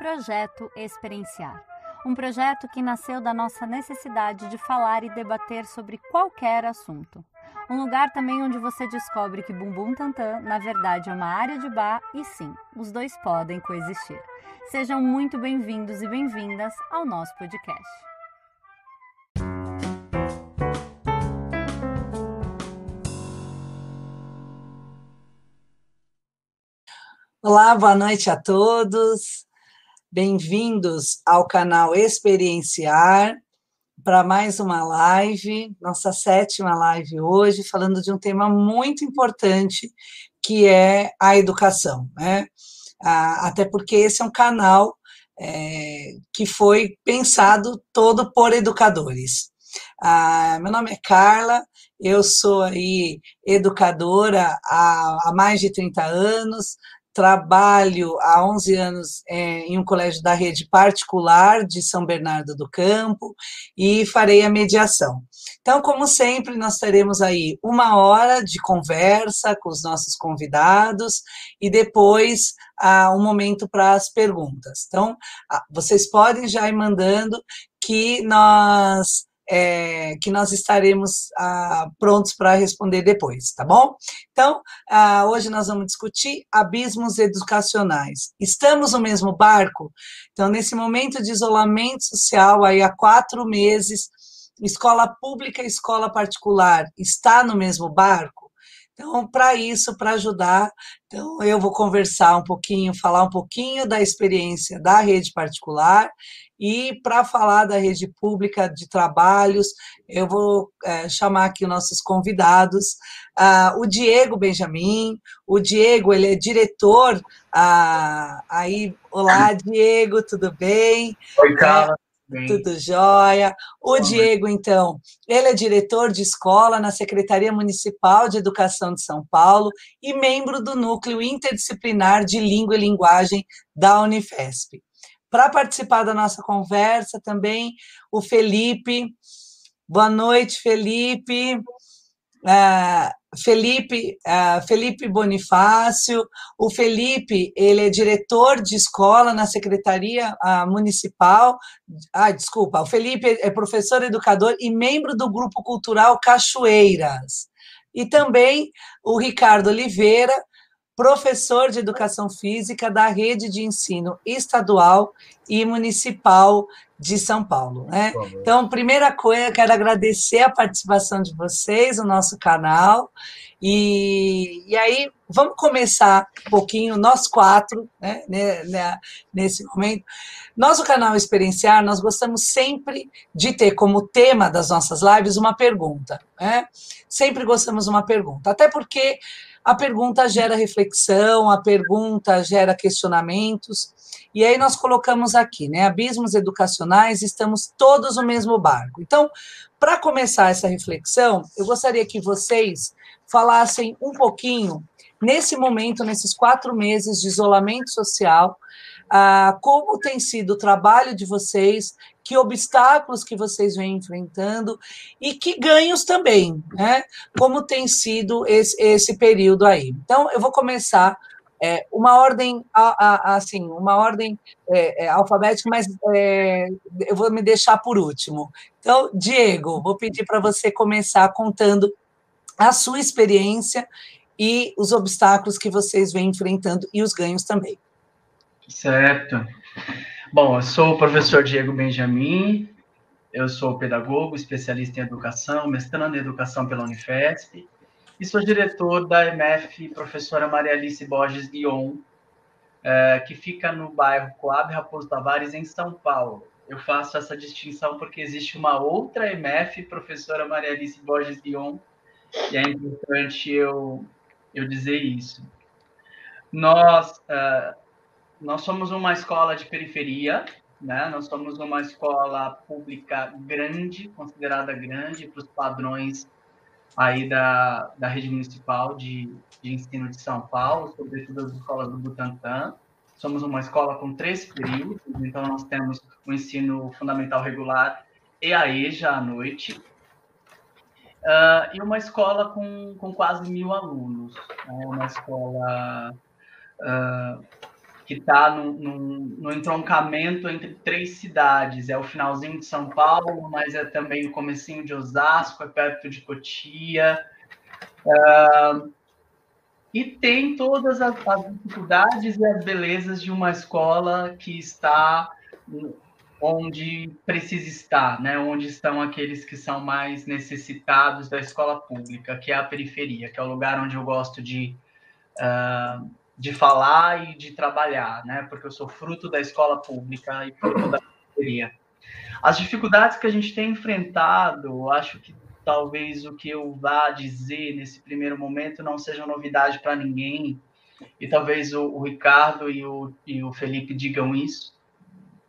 Projeto Experienciar. Um projeto que nasceu da nossa necessidade de falar e debater sobre qualquer assunto. Um lugar também onde você descobre que Bumbum Tantan, na verdade, é uma área de bar e sim, os dois podem coexistir. Sejam muito bem-vindos e bem-vindas ao nosso podcast. Olá, boa noite a todos. Bem-vindos ao canal Experienciar para mais uma live, nossa sétima live hoje, falando de um tema muito importante que é a educação, né? Ah, até porque esse é um canal é, que foi pensado todo por educadores. Ah, meu nome é Carla, eu sou aí educadora há, há mais de 30 anos, trabalho há 11 anos é, em um colégio da rede particular de São Bernardo do Campo e farei a mediação. Então, como sempre, nós teremos aí uma hora de conversa com os nossos convidados e depois ah, um momento para as perguntas. Então, ah, vocês podem já ir mandando que nós é, que nós estaremos ah, prontos para responder depois, tá bom? Então, ah, hoje nós vamos discutir abismos educacionais. Estamos no mesmo barco? Então, nesse momento de isolamento social, aí há quatro meses, escola pública e escola particular está no mesmo barco? Então, para isso, para ajudar, então eu vou conversar um pouquinho, falar um pouquinho da experiência da rede particular e para falar da rede pública de trabalhos, eu vou é, chamar aqui os nossos convidados. Ah, o Diego Benjamin, o Diego, ele é diretor. Ah, aí, olá, Diego, tudo bem? Oi, Carla. É, Bem. Tudo jóia. O Bom, Diego, então, ele é diretor de escola na Secretaria Municipal de Educação de São Paulo e membro do Núcleo Interdisciplinar de Língua e Linguagem da Unifesp. Para participar da nossa conversa também, o Felipe. Boa noite, Felipe. Uh, Felipe, uh, Felipe Bonifácio, o Felipe, ele é diretor de escola na Secretaria uh, Municipal, ah, desculpa, o Felipe é professor educador e membro do Grupo Cultural Cachoeiras. E também o Ricardo Oliveira, professor de Educação Física da Rede de Ensino Estadual e Municipal de São Paulo. Né? Então, primeira coisa, quero agradecer a participação de vocês no nosso canal. E, e aí, vamos começar um pouquinho, nós quatro, né, né, né, nesse momento. Nós, o canal Experienciar, nós gostamos sempre de ter como tema das nossas lives uma pergunta. Né? Sempre gostamos de uma pergunta. Até porque a pergunta gera reflexão, a pergunta gera questionamentos. E aí nós colocamos aqui, né? Abismos educacionais, estamos todos no mesmo barco. Então, para começar essa reflexão, eu gostaria que vocês falassem um pouquinho, nesse momento, nesses quatro meses de isolamento social, ah, como tem sido o trabalho de vocês, que obstáculos que vocês vêm enfrentando e que ganhos também, né? Como tem sido esse, esse período aí. Então, eu vou começar é, uma ordem, assim, uma ordem é, é, alfabética, mas é, eu vou me deixar por último. Então, Diego, vou pedir para você começar contando a sua experiência e os obstáculos que vocês vêm enfrentando e os ganhos também. Certo. Bom, eu sou o professor Diego Benjamin, eu sou pedagogo, especialista em educação, mestrando em educação pela Unifesp, e sou diretor da MF Professora Maria Alice Borges Guion, é, que fica no bairro Coab Raposo Tavares, em São Paulo. Eu faço essa distinção porque existe uma outra MF, Professora Maria Alice Borges Guion, e é importante eu, eu dizer isso. Nós, uh, nós somos uma escola de periferia, né? Nós somos uma escola pública grande, considerada grande para os padrões aí da, da rede municipal de, de ensino de São Paulo, sobretudo as escolas do Butantã. Somos uma escola com três períodos, então nós temos o ensino fundamental regular e a EJA à noite. Uh, e uma escola com, com quase mil alunos. É uma escola uh, que está no, no, entroncamento entre três cidades. É o finalzinho de São Paulo, mas é também o comecinho de Osasco, é perto de Cotia. Uh, e tem todas as, as, dificuldades e as belezas de uma escola que está onde precisa estar, né? onde estão aqueles que são mais necessitados da escola pública, que é a periferia, que é o lugar onde eu gosto de... Uh, de falar e de trabalhar, né? Porque eu sou fruto da escola pública e fruto da periferia. As dificuldades que a gente tem enfrentado, acho que talvez o que eu vá dizer nesse primeiro momento não seja novidade para ninguém, e talvez o, o Ricardo e o, e o, Felipe digam isso,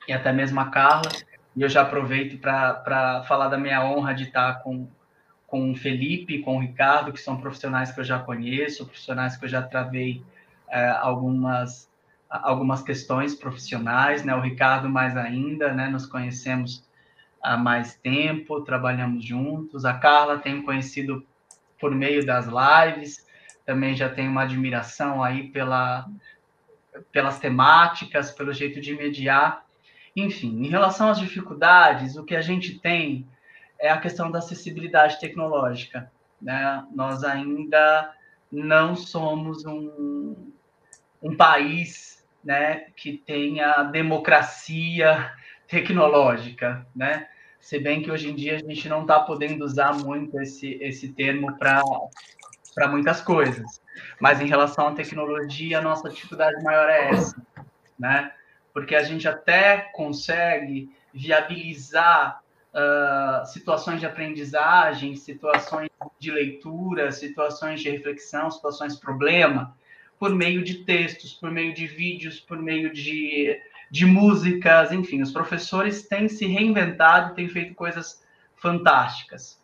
e até mesmo a Carla, e eu já aproveito para falar da minha honra de estar com, com o Felipe, com o Ricardo, que são profissionais que eu já conheço, profissionais que eu já travei é, algumas, algumas questões profissionais, né? O Ricardo mais ainda, né? Nos conhecemos há mais tempo, trabalhamos juntos. A Carla tem conhecido por meio das lives, também já tenho uma admiração aí pela, pelas temáticas, pelo jeito de mediar. Enfim, em relação às dificuldades, o que a gente tem é a questão da acessibilidade tecnológica. Né? Nós ainda não somos um, um país né, que tenha democracia tecnológica, né? Se bem que hoje em dia a gente não está podendo usar muito esse, esse termo para muitas coisas. Mas em relação à tecnologia, a nossa dificuldade maior é essa, né? Porque a gente até consegue viabilizar uh, situações de aprendizagem, situações de leitura, situações de reflexão, situações problema, por meio de textos, por meio de vídeos, por meio de, de músicas, enfim, os professores têm se reinventado, têm feito coisas fantásticas.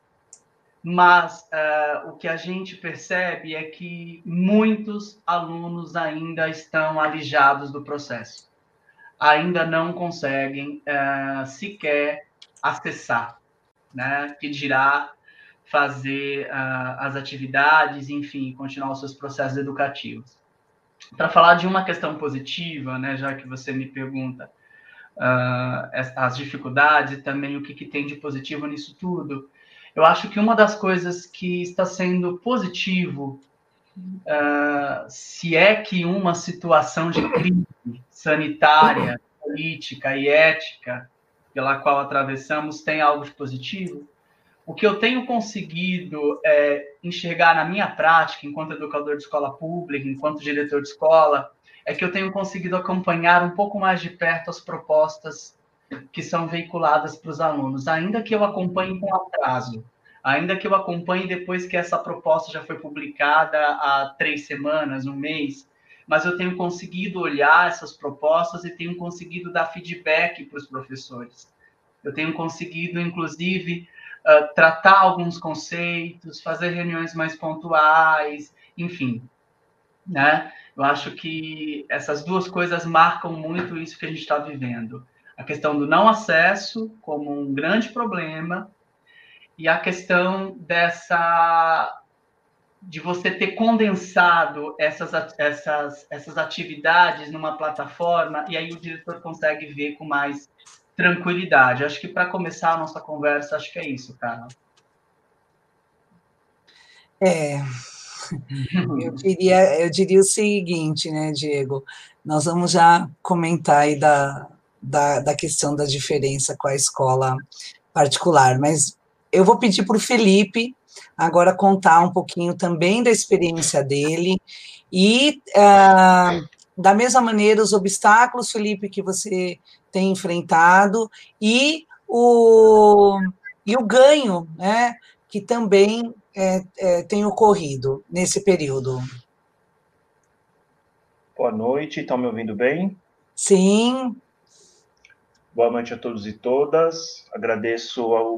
Mas uh, o que a gente percebe é que muitos alunos ainda estão alijados do processo, ainda não conseguem uh, sequer acessar, né? Que dirá fazer uh, as atividades, enfim, continuar os seus processos educativos para falar de uma questão positiva, né, já que você me pergunta uh, as dificuldades e também o que, que tem de positivo nisso tudo, eu acho que uma das coisas que está sendo positivo, uh, se é que uma situação de crise sanitária, política e ética pela qual atravessamos tem algo de positivo, o que eu tenho conseguido é, enxergar na minha prática, enquanto educador de escola pública, enquanto diretor de escola, é que eu tenho conseguido acompanhar um pouco mais de perto as propostas que são veiculadas para os alunos, ainda que eu acompanhe com atraso, ainda que eu acompanhe depois que essa proposta já foi publicada há três semanas, um mês, mas eu tenho conseguido olhar essas propostas e tenho conseguido dar feedback para os professores. Eu tenho conseguido, inclusive, uh, tratar alguns conceitos, fazer reuniões mais pontuais, enfim, né? Eu acho que essas duas coisas marcam muito isso que a gente está vivendo. A questão do não acesso como um grande problema e a questão dessa de você ter condensado essas, essas, essas atividades numa plataforma e aí o diretor consegue ver com mais tranquilidade. Acho que para começar a nossa conversa, acho que é isso, cara. É. Eu diria, eu diria o seguinte, né, Diego? Nós vamos já comentar aí da, da, da questão da diferença com a escola particular, mas eu vou pedir para o Felipe agora contar um pouquinho também da experiência dele e, uh, da mesma maneira, os obstáculos, Felipe, que você tem enfrentado e o, e o ganho né, que também é, é, tem ocorrido nesse período. Boa noite, estão me ouvindo bem? Sim. Boa noite a todos e todas. Agradeço ao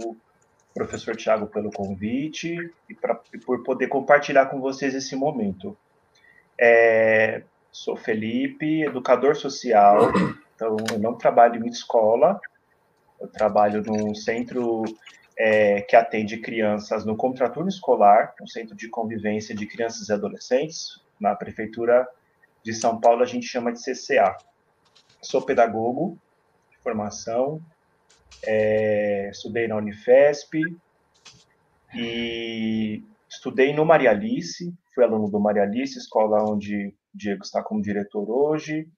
professor Tiago pelo convite e, pra, e, por poder compartilhar com vocês esse momento. É, sou Felipe, educador social, então, eu não trabalho em escola, eu trabalho num centro é, que atende crianças no contraturno escolar, um centro de convivência de crianças e adolescentes. Na prefeitura de São Paulo, a gente chama de CCA. sou pedagogo de formação, é, estudei na Unifesp e estudei no Maria Alice, fui aluno do Maria Alice, escola onde Diego está como diretor hoje.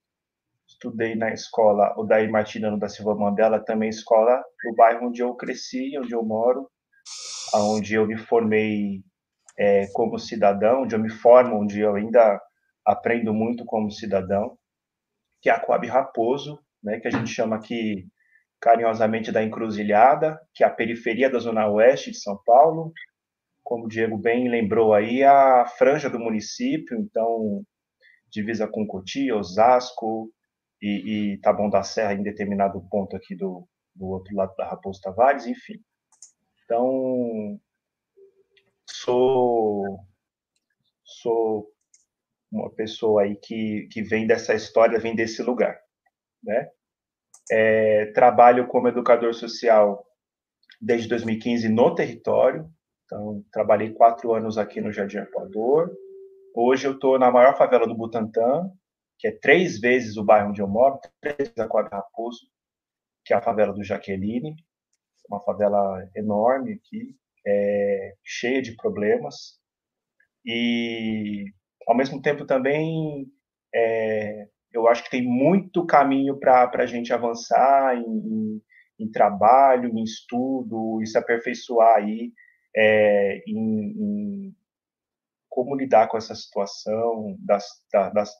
Estudei na escola Odair Martiniano da Silva Mandela, também escola do bairro onde eu cresci, onde eu moro, onde eu me formei é, como cidadão, onde eu me formo, onde eu ainda aprendo muito como cidadão, que é a Coab Raposo, né, que a gente chama aqui carinhosamente da Encruzilhada, que é a periferia da Zona Oeste de São Paulo. Como o Diego bem lembrou aí, a franja do município, então divisa com Cotia, Osasco e, e Taboão da Serra em determinado ponto aqui do, do outro lado da Raposo Tavares, enfim. Então, sou sou uma pessoa aí que, que vem dessa história, vem desse lugar, né? É, trabalho como educador social desde 2015 no território, então trabalhei quatro anos aqui no Jardim Equador. Hoje eu estou na maior favela do Butantã, que é três vezes o bairro onde eu moro, três vezes a Quadra Raposo, que é a favela do Jaqueline, uma favela enorme aqui, é, cheia de problemas. E, ao mesmo tempo, também é, eu acho que tem muito caminho para a gente avançar em, em, em, trabalho, em estudo, e se aperfeiçoar aí é, em, em, como lidar com essa situação, das, das,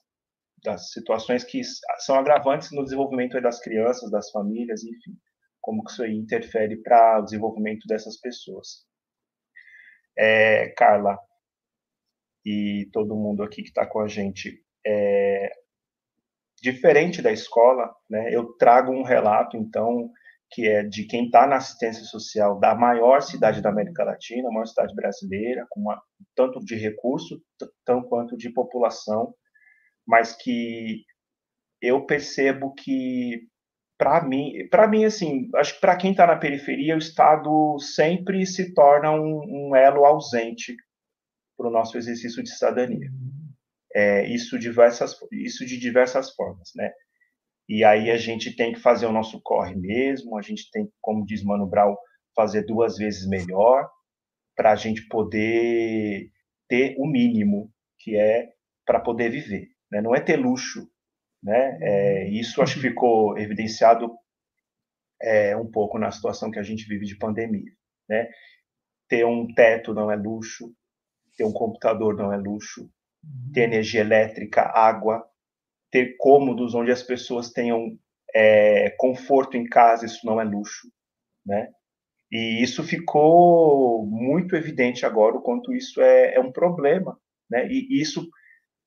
das situações que são agravantes no desenvolvimento das crianças, das famílias, enfim, como que isso aí interfere para o desenvolvimento dessas pessoas. É, Carla e todo mundo aqui que está com a gente, é, diferente da escola, né, eu trago um relato, então, que é de quem está na assistência social da maior cidade da América Latina, a maior cidade brasileira, com uma, tanto de recurso, tanto quanto de população, mas que eu percebo que para mim, para mim assim, acho que para quem está na periferia, o Estado sempre se torna um, um elo ausente para o nosso exercício de cidadania é, isso, diversas, isso de diversas formas, né? E aí a gente tem que fazer o nosso corre mesmo, a gente tem, como diz Mano Brown, fazer duas vezes melhor para a gente poder ter o mínimo que é para poder viver, né? Não é ter luxo, né? É, isso acho que ficou evidenciado é, um pouco na situação que a gente vive de pandemia, né? Ter um teto não é luxo, ter um computador não é luxo, ter energia elétrica, água, ter cômodos onde as pessoas tenham é, conforto em casa, isso não é luxo, né? E isso ficou muito evidente agora, o quanto isso é, é um problema, né? E isso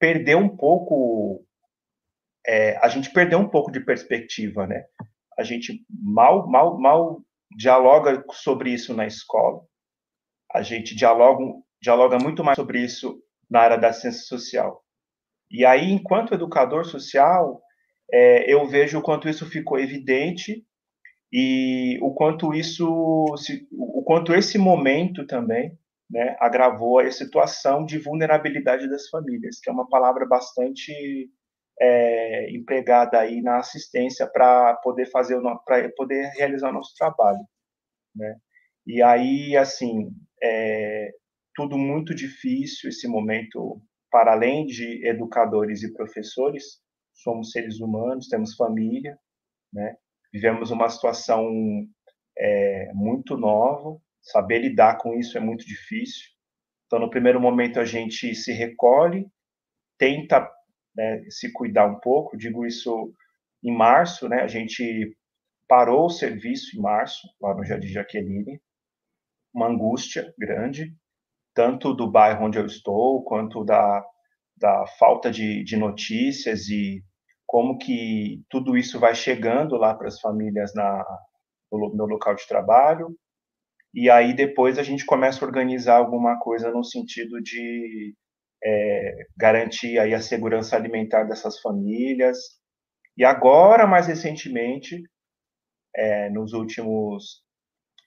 perdeu um pouco, é, a gente perdeu um pouco de perspectiva, né? A gente mal, mal, mal dialoga sobre isso na escola, a gente dialoga, dialoga muito mais sobre isso na área da ciência social. E aí, enquanto educador social, é, eu vejo o quanto isso ficou evidente e o quanto isso, o quanto esse momento também, né, agravou a situação de vulnerabilidade das famílias, que é uma palavra bastante é, empregada aí na assistência para poder fazer para poder realizar o nosso trabalho, né? E aí, assim, é, tudo muito difícil esse momento, para além de educadores e professores, somos seres humanos, temos família, né? Vivemos uma situação é, muito nova, saber lidar com isso é muito difícil. Então, no primeiro momento, a gente se recolhe, tenta né, se cuidar um pouco. Digo isso em março, né? A gente parou o serviço em março, lá no Jardim Jaqueline, uma angústia grande, tanto do bairro onde eu estou, quanto da, da falta de, de notícias e como que tudo isso vai chegando lá para as famílias na, no, no local de trabalho. E aí depois a gente começa a organizar alguma coisa no sentido de é, garantir aí a segurança alimentar dessas famílias. E agora, mais recentemente, é, nos últimos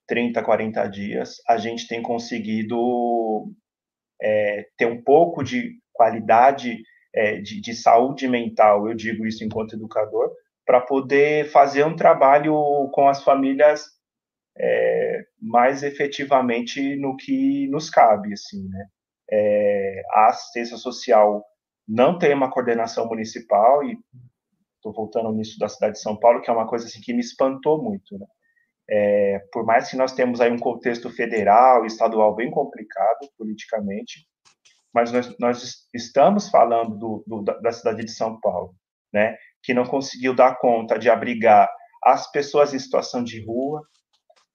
30, 40 dias, a gente tem conseguido é, ter um pouco de qualidade é, de, de, saúde mental, eu digo isso enquanto educador, para poder fazer um trabalho com as famílias é, mais efetivamente no que nos cabe, assim, né? É, a assistência social não tem uma coordenação municipal e estou voltando nisso da cidade de São Paulo, que é uma coisa assim que me espantou muito, né? É, por mais que nós temos aí um contexto federal estadual bem complicado politicamente, mas nós, nós estamos falando do, do, da cidade de São Paulo, né, que não conseguiu dar conta de abrigar as pessoas em situação de rua,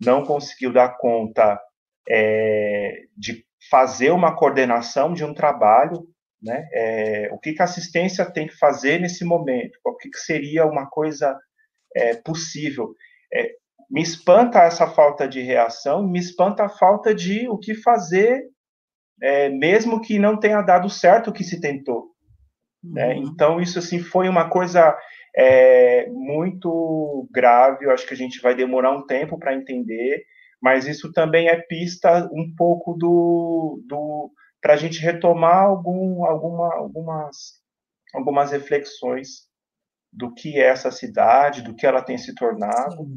não conseguiu dar conta é, de fazer uma coordenação de um trabalho, né, é, o que, que a assistência tem que fazer nesse momento, o que, que seria uma coisa é, possível. É, me espanta essa falta de reação, me espanta a falta de o que fazer, é, mesmo que não tenha dado certo o que se tentou. Né? Uhum. Né? Então, isso assim foi uma coisa é, muito grave, eu acho que a gente vai demorar um tempo para entender, mas isso também é pista um pouco do, do para a gente retomar algum, alguma, algumas, algumas reflexões do que é essa cidade, do que ela tem se tornado.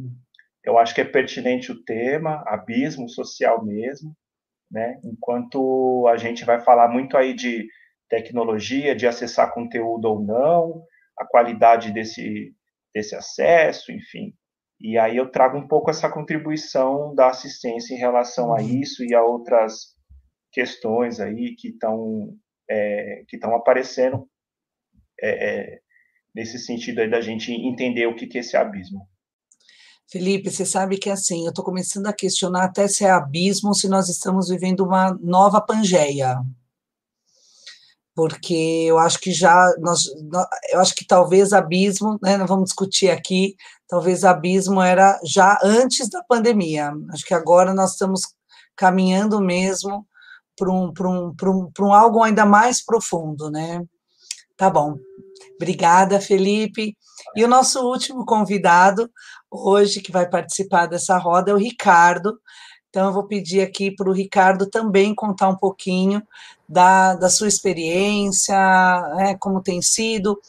Eu acho que é pertinente o tema, abismo social mesmo, né? Enquanto a gente vai falar muito aí de tecnologia, de acessar conteúdo ou não, a qualidade desse, desse acesso, enfim. E aí eu trago um pouco essa contribuição da assistência em relação a uhum. isso e a outras questões aí que estão é, que estão aparecendo é, é, nesse sentido aí da gente entender o que, que é esse abismo. Felipe, você sabe que assim, eu estou começando a questionar até se é abismo se nós estamos vivendo uma nova Pangeia. Porque eu acho que já, nós, eu acho que talvez abismo, né, não vamos discutir aqui, talvez abismo era já antes da pandemia. Acho que agora nós estamos caminhando mesmo para um, um, um, um algo ainda mais profundo, né? Tá bom. Obrigada, Felipe. E o nosso último convidado hoje, que vai participar dessa roda, é o Ricardo. Então, eu vou pedir aqui para o Ricardo também contar um pouquinho da, da sua experiência, né, como tem sido.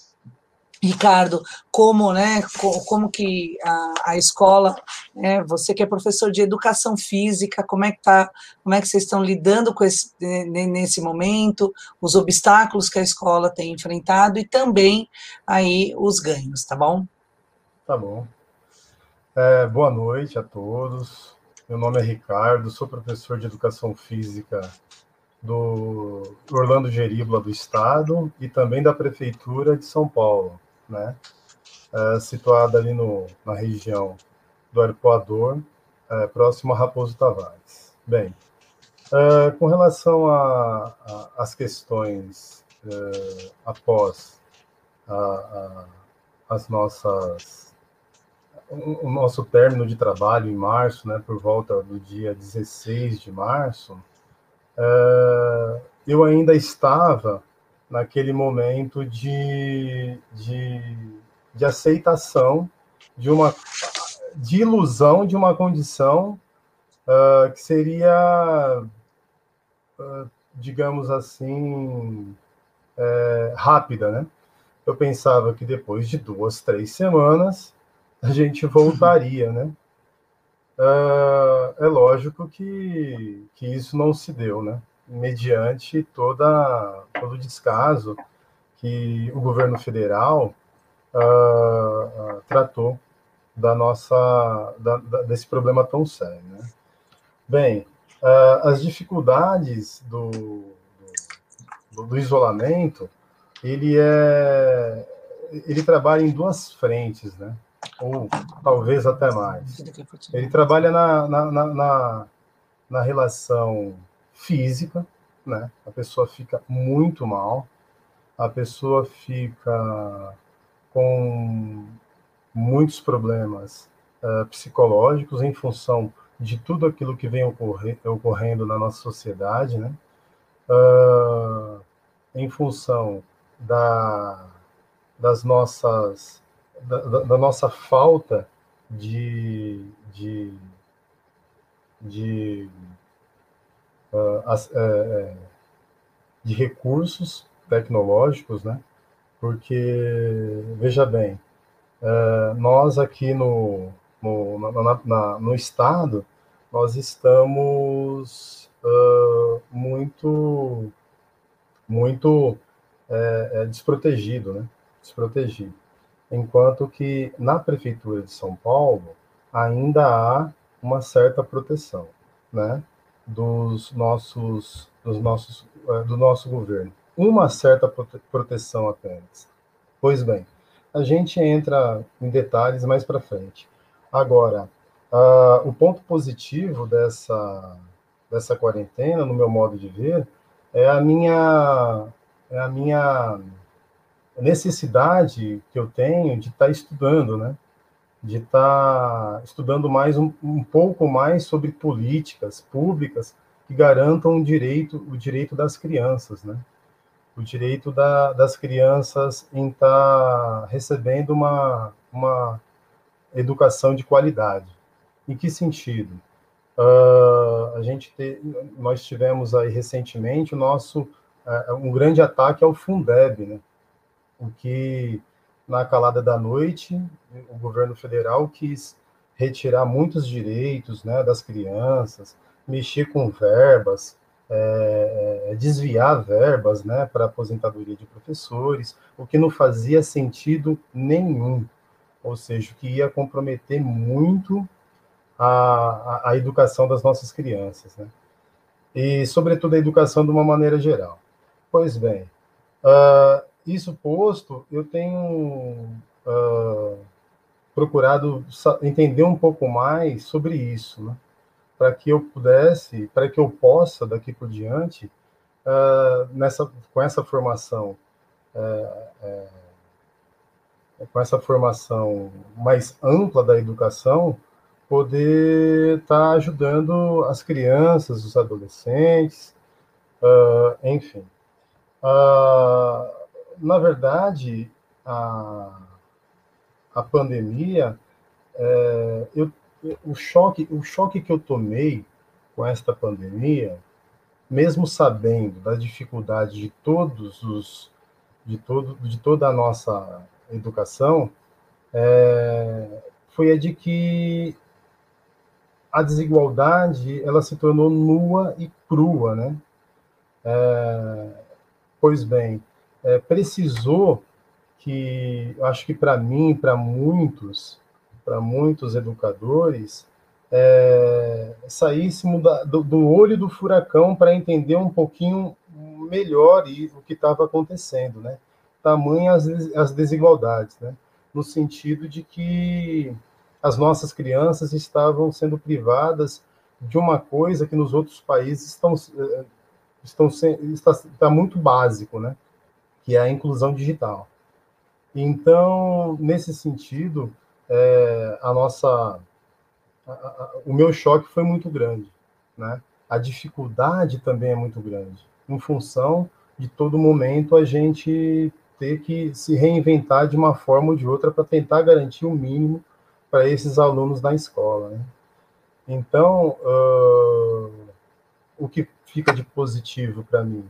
Ricardo, como, né, como que a, a escola, né, você que é professor de educação física, como é que tá, como é que vocês estão lidando com esse, nesse momento, os obstáculos que a escola tem enfrentado e também aí os ganhos, tá bom? Tá bom. É, boa noite a todos. Meu nome é Ricardo, sou professor de Educação Física do Orlando Geribla do Estado e também da Prefeitura de São Paulo, né? É, situada ali no, na região do Arpoador, é, próximo a Raposo Tavares. Bem, é, com relação às questões é, após a, a, as nossas o nosso término de trabalho em março, né, por volta do dia 16 de março, é, eu ainda estava naquele momento de, de, de aceitação de uma de ilusão de uma condição uh, que seria, uh, digamos assim, é, rápida, né? Eu pensava que depois de duas, três semanas a gente voltaria, né? Uh, é lógico que, que isso não se deu, né? Mediante toda, todo o descaso que o governo federal uh, uh, tratou da nossa, da, da, desse problema tão sério, né? Bem, as dificuldades do, do, do isolamento, ele é, ele trabalha em duas frentes, né? Ou talvez até mais. Ele trabalha na, na, na, na, relação física, né? A pessoa fica muito mal, a pessoa fica com muitos problemas uh, psicológicos em função de tudo aquilo que vem ocorrer, ocorrendo na nossa sociedade, né? Uh, em função da, das nossas da, da nossa falta de, de, de, uh, uh, de recursos tecnológicos, né? Porque, veja bem, É, nós aqui no, no, na, na, no Estado, nós estamos uh, muito, muito desprotegido, né? Desprotegido. Enquanto que na Prefeitura de São Paulo ainda há uma certa proteção, né? Dos nossos, dos nossos, é, do nosso governo. Uma certa prote proteção apenas. Pois bem, a gente entra em detalhes mais para frente. Agora, uh, o ponto positivo dessa, dessa quarentena, no meu modo de ver, é a minha, é a minha necessidade que eu tenho de estar tá estudando, né? De estar tá estudando mais um, um pouco mais sobre políticas públicas que garantam o direito, o direito das crianças, né? O direito da, das crianças em estar tá recebendo uma, uma educação de qualidade. Em que sentido? Uh, a gente te, nós tivemos aí recentemente o nosso uh, um grande ataque ao Fundeb, né? O que na calada da noite o governo federal quis retirar muitos direitos, né, das crianças, mexer com verbas, é, é desviar verbas, né, para aposentadoria de professores, o que não fazia sentido nenhum ou seja, que ia comprometer muito a, a, a educação das nossas crianças, né? E, sobretudo, a educação de uma maneira geral. Pois bem, uh, isso posto, eu tenho uh, procurado entender um pouco mais sobre isso, né? para que eu pudesse, para que eu possa, daqui por diante, uh, nessa, com essa formação uh, com essa formação mais ampla da educação, poder estar tá ajudando as crianças, os adolescentes, uh, enfim. Uh, na verdade, a, a pandemia, é, eu, o, choque, o choque que eu tomei com esta pandemia, mesmo sabendo da dificuldade de todos os de todo de toda a nossa educação é, foi a de que a desigualdade ela se tornou nua e crua, né? É, pois bem, é, precisou que, acho que para mim, para muitos, para muitos educadores, é, saíssemos da, do, do, olho do furacão para entender um pouquinho melhor o que estava acontecendo, né? tamanhas as desigualdades, né? no sentido de que as nossas crianças estavam sendo privadas de uma coisa que nos outros países estão, eh, estão está, está muito básico, né? Que é a inclusão digital. Então, nesse sentido, é, a nossa, a, a, o meu choque foi muito grande, né? A dificuldade também é muito grande, em função de todo momento a gente ter que se reinventar de uma forma ou de outra para tentar garantir o um mínimo para esses alunos na escola. Né? Então, uh, o que fica de positivo para mim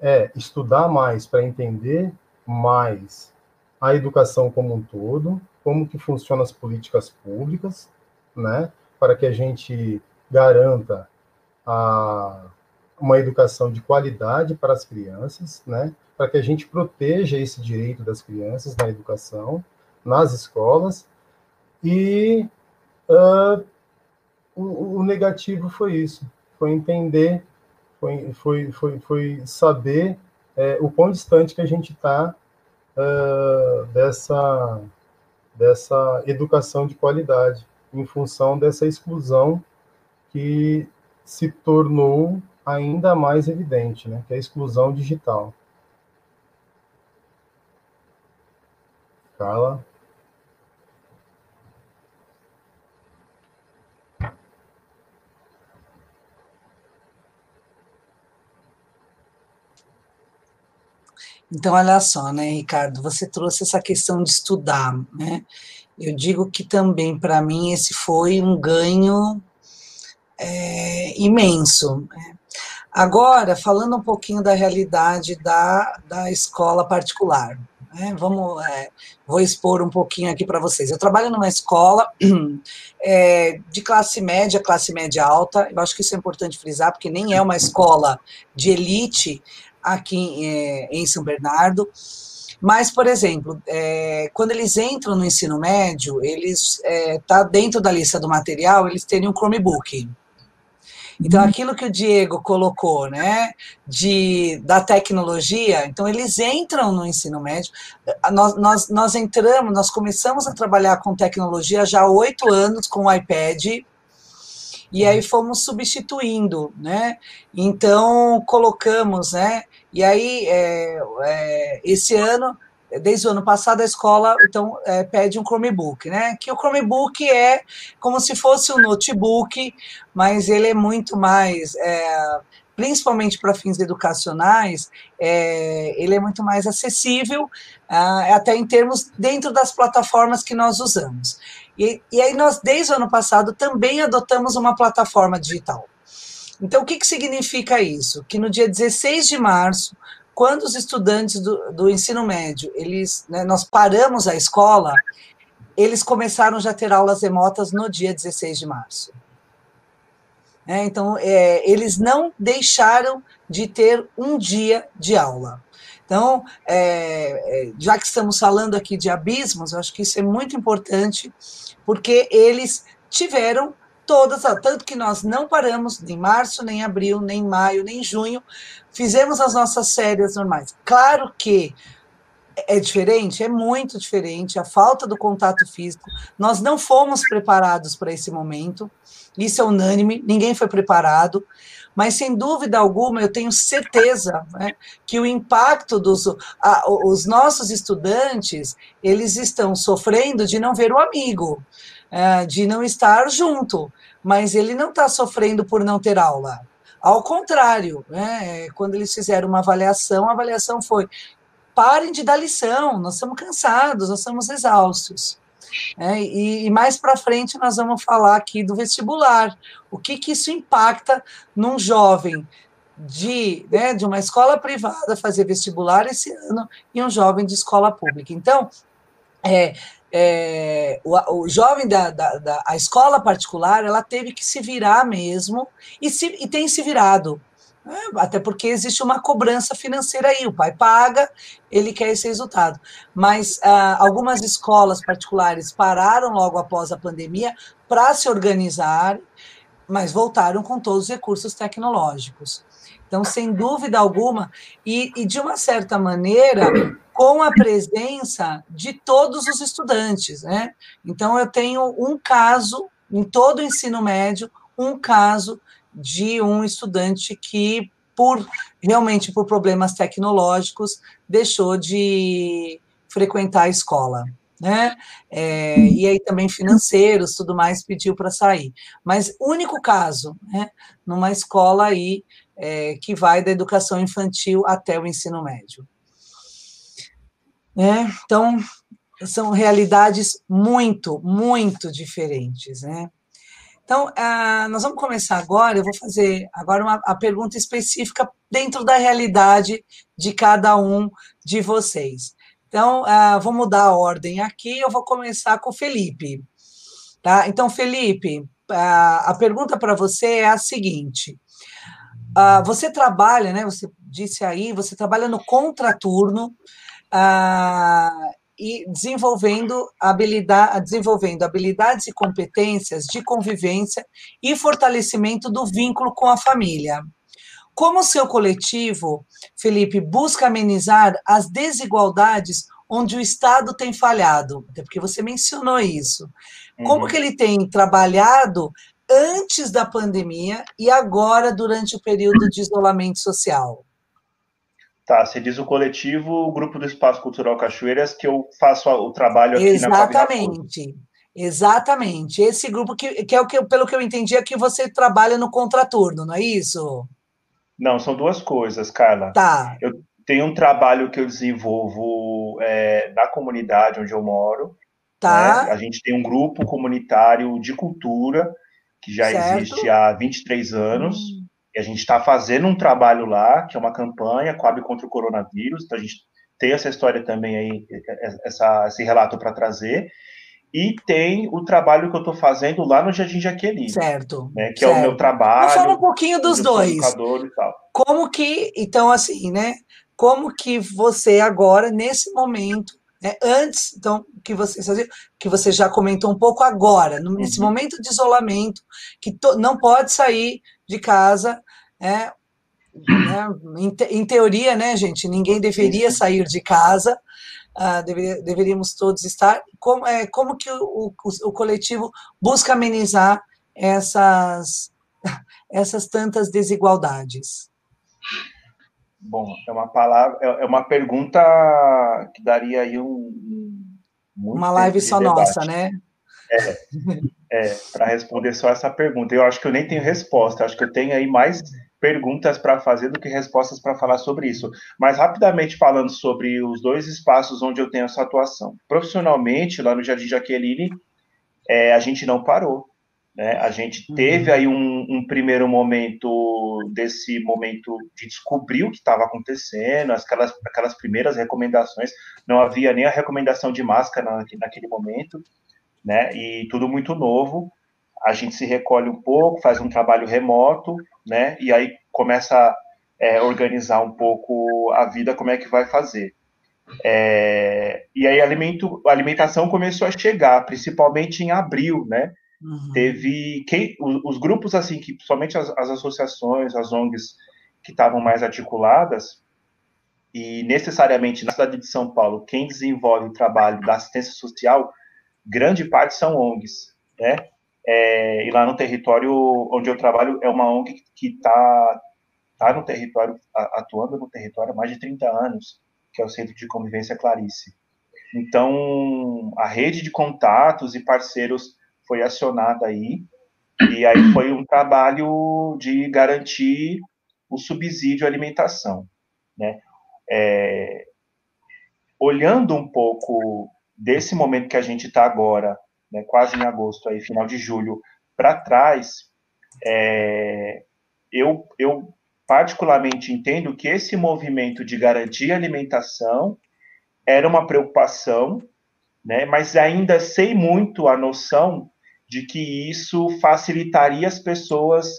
é estudar mais para entender mais a educação como um todo, como que funcionam as políticas públicas, né, para que a gente garanta a, uma educação de qualidade para as crianças, né, para que a gente proteja esse direito das crianças na educação, nas escolas, e uh, o, o, negativo foi isso, foi entender, foi, foi, foi, foi saber é, o quão distante que a gente está uh, dessa, dessa educação de qualidade, em função dessa exclusão que se tornou ainda mais evidente, né, que é a exclusão digital. Carla? Então, olha só, né, Ricardo, você trouxe essa questão de estudar, né? Eu digo que também, para mim, esse foi um ganho é, imenso. Né? Agora, falando um pouquinho da realidade da, da escola particular. Né? Vamos, é, vou expor um pouquinho aqui para vocês. Eu trabalho numa escola é, de classe média, classe média alta. Eu acho que isso é importante frisar, porque nem é uma escola de elite aqui é, em São Bernardo. Mas, por exemplo, é, quando eles entram no ensino médio, eles é, tá dentro da lista do material, eles têm um Chromebook. Então, uhum. aquilo que o Diego colocou, né, de, da tecnologia, então eles entram no ensino médio, nós, nós, nós entramos, nós começamos a trabalhar com tecnologia já há oito anos com o iPad, e aí fomos substituindo, né? Então colocamos, né? E aí é, é, esse ano desde o ano passado a escola então é, pede um Chromebook, né? Que o Chromebook é como se fosse um notebook, mas ele é muito mais, é, principalmente para fins educacionais, é, ele é muito mais acessível, ah, até em termos dentro das plataformas que nós usamos. E, e aí nós desde o ano passado também adotamos uma plataforma digital. Então, o que, que significa isso? Que no dia 16 de março, quando os estudantes do, do ensino médio, eles, né, nós paramos a escola, eles começaram já a ter aulas remotas no dia 16 de março. É, então, é, eles não deixaram de ter um dia de aula. Então, é, é já que estamos falando aqui de abismos, eu acho que isso é muito importante, porque eles tiveram todas, tanto que nós não paramos nem março, nem abril, nem maio, nem junho, fizemos as nossas séries normais. Claro que é diferente, é muito diferente, a falta do contato físico. Nós não fomos preparados para esse momento, isso é unânime, ninguém foi preparado, mas sem dúvida alguma eu tenho certeza né, que o impacto dos a, os nossos estudantes, eles estão sofrendo de não ver o amigo, é, de não estar junto, mas ele não está sofrendo por não ter aula. Ao contrário, né, quando eles fizeram uma avaliação, a avaliação foi: parem de dar lição, nós estamos cansados, nós estamos exaustos. É, e, e, mais para frente nós vamos falar aqui do vestibular. O que, que isso impacta num jovem de, né, de uma escola privada fazer vestibular esse ano e um jovem de escola pública. Então, é, é, o, o, jovem da, da, da, escola particular ela teve que se virar mesmo e, se, e tem se virado? Até porque existe uma cobrança financeira aí o pai paga ele quer esse resultado mas ah, algumas escolas particulares pararam logo após a pandemia para se organizar mas voltaram com todos os recursos tecnológicos então sem dúvida alguma e, e de uma certa maneira com a presença de todos os estudantes, né? Então, eu tenho um caso, em todo o ensino médio, um caso de um estudante que, por realmente por problemas tecnológicos, deixou de frequentar a escola. Né? É, e aí também financeiros, tudo mais, pediu para sair. Mas único caso, né? Numa escola aí é, que vai da educação infantil até o ensino médio. Né? Então, são realidades muito, muito diferentes. Né? Então, ah, nós vamos começar agora. Eu vou fazer agora uma a pergunta específica dentro da realidade de cada um de vocês. Então, ah, vou mudar a ordem aqui. Eu vou começar com o Felipe. Tá? Então, Felipe, a pergunta para você é a seguinte: você trabalha, né? Você disse aí, você trabalha no contraturno e desenvolvendo, habilidade, desenvolvendo habilidades e competências de convivência e fortalecimento do vínculo com a família. Como seu coletivo, Felipe, busca amenizar as desigualdades onde o Estado tem falhado? Até porque você mencionou isso. Como uhum. que ele tem trabalhado antes da pandemia e agora durante o período de isolamento social? Tá, você diz o coletivo, o grupo do Espaço Cultural Cachoeiras, que eu faço o trabalho aqui Exatamente. na Exatamente. Esse grupo que, que é o que, pelo que eu entendi, é que você trabalha no contraturno, não é isso? Não, são duas coisas, Carla. Tá. Eu tenho um trabalho que eu desenvolvo é, na comunidade onde eu moro. Tá. Né? A gente tem um grupo comunitário de cultura que já certo. existe há 23 anos. Hum. E a gente está fazendo um trabalho lá, que é uma campanha, Coab contra o coronavírus. Então, a gente tem essa história também aí, essa, esse relato para trazer. E tem o trabalho que eu estou fazendo lá no Jardim Jaqueline. Certo. Né, que certo. é o meu trabalho. Falar um pouquinho dos dois. Como que, então, assim, né? Como que você agora, nesse momento, né, antes, então, que você, que você já comentou um pouco agora, nesse uhum. momento de isolamento, que to, não pode sair de casa, né, né, em, te, em, teoria, né, gente, ninguém deveria sair de casa, uh, deveria, deveríamos todos estar. Como, é, como que o, o, o coletivo busca amenizar essas, essas tantas desigualdades? Bom, é uma palavra, é, é uma pergunta que daria aí um, um uma live só debate. nossa, né? É, é para responder só essa pergunta. Eu acho que eu nem tenho resposta. Acho que eu tenho aí mais perguntas para fazer do que respostas para falar sobre isso. Mas rapidamente falando sobre os dois espaços onde eu tenho essa atuação. Profissionalmente, lá no Jardim Jaqueline, é, a gente não parou. Né? A gente uhum. teve aí um, um, primeiro momento desse momento de descobrir o que estava acontecendo, aquelas, aquelas primeiras recomendações. Não havia nem a recomendação de máscara naquele momento, né? E tudo muito novo. A gente se recolhe um pouco, faz um trabalho remoto, né? E aí começa a é, organizar um pouco a vida, como é que vai fazer. É, e aí alimento, a alimentação começou a chegar, principalmente em abril, né? Uhum. Teve quem, os, os, grupos assim que somente as, as associações, as ONGs que estavam mais articuladas e necessariamente na cidade de São Paulo quem desenvolve o trabalho da assistência social grande parte são ONGs, né? É, e lá no território onde eu trabalho é uma ONG que está tá no território atuando no território há mais de 30 anos, que é o Centro de Convivência Clarice. Então, a rede de contatos e parceiros foi acionada aí, e aí foi um trabalho de garantir o subsídio à alimentação, né? É, olhando um pouco desse momento que a gente está agora, né, quase em agosto, aí, final de julho, para trás, é, eu, eu particularmente entendo que esse movimento de garantir alimentação era uma preocupação, né, mas ainda sei muito a noção de que isso facilitaria as pessoas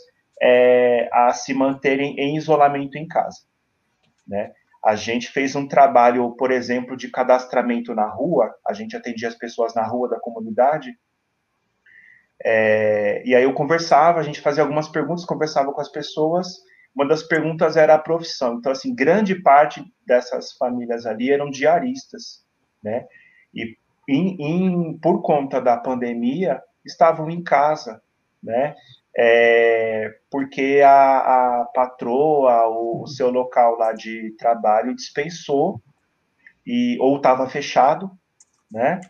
é, a se manterem em isolamento em casa. Né? A gente fez um trabalho, por exemplo, de cadastramento na rua, a gente atendia as pessoas na rua da comunidade, é, e aí eu conversava, a gente fazia algumas perguntas, conversava com as pessoas, uma das perguntas era a profissão. Então, assim, grande parte dessas famílias ali eram diaristas, né? E em, em, por conta da pandemia, estavam em casa, né? É, porque a, a patroa, o, o, seu local lá de trabalho dispensou e ou estava fechado, né?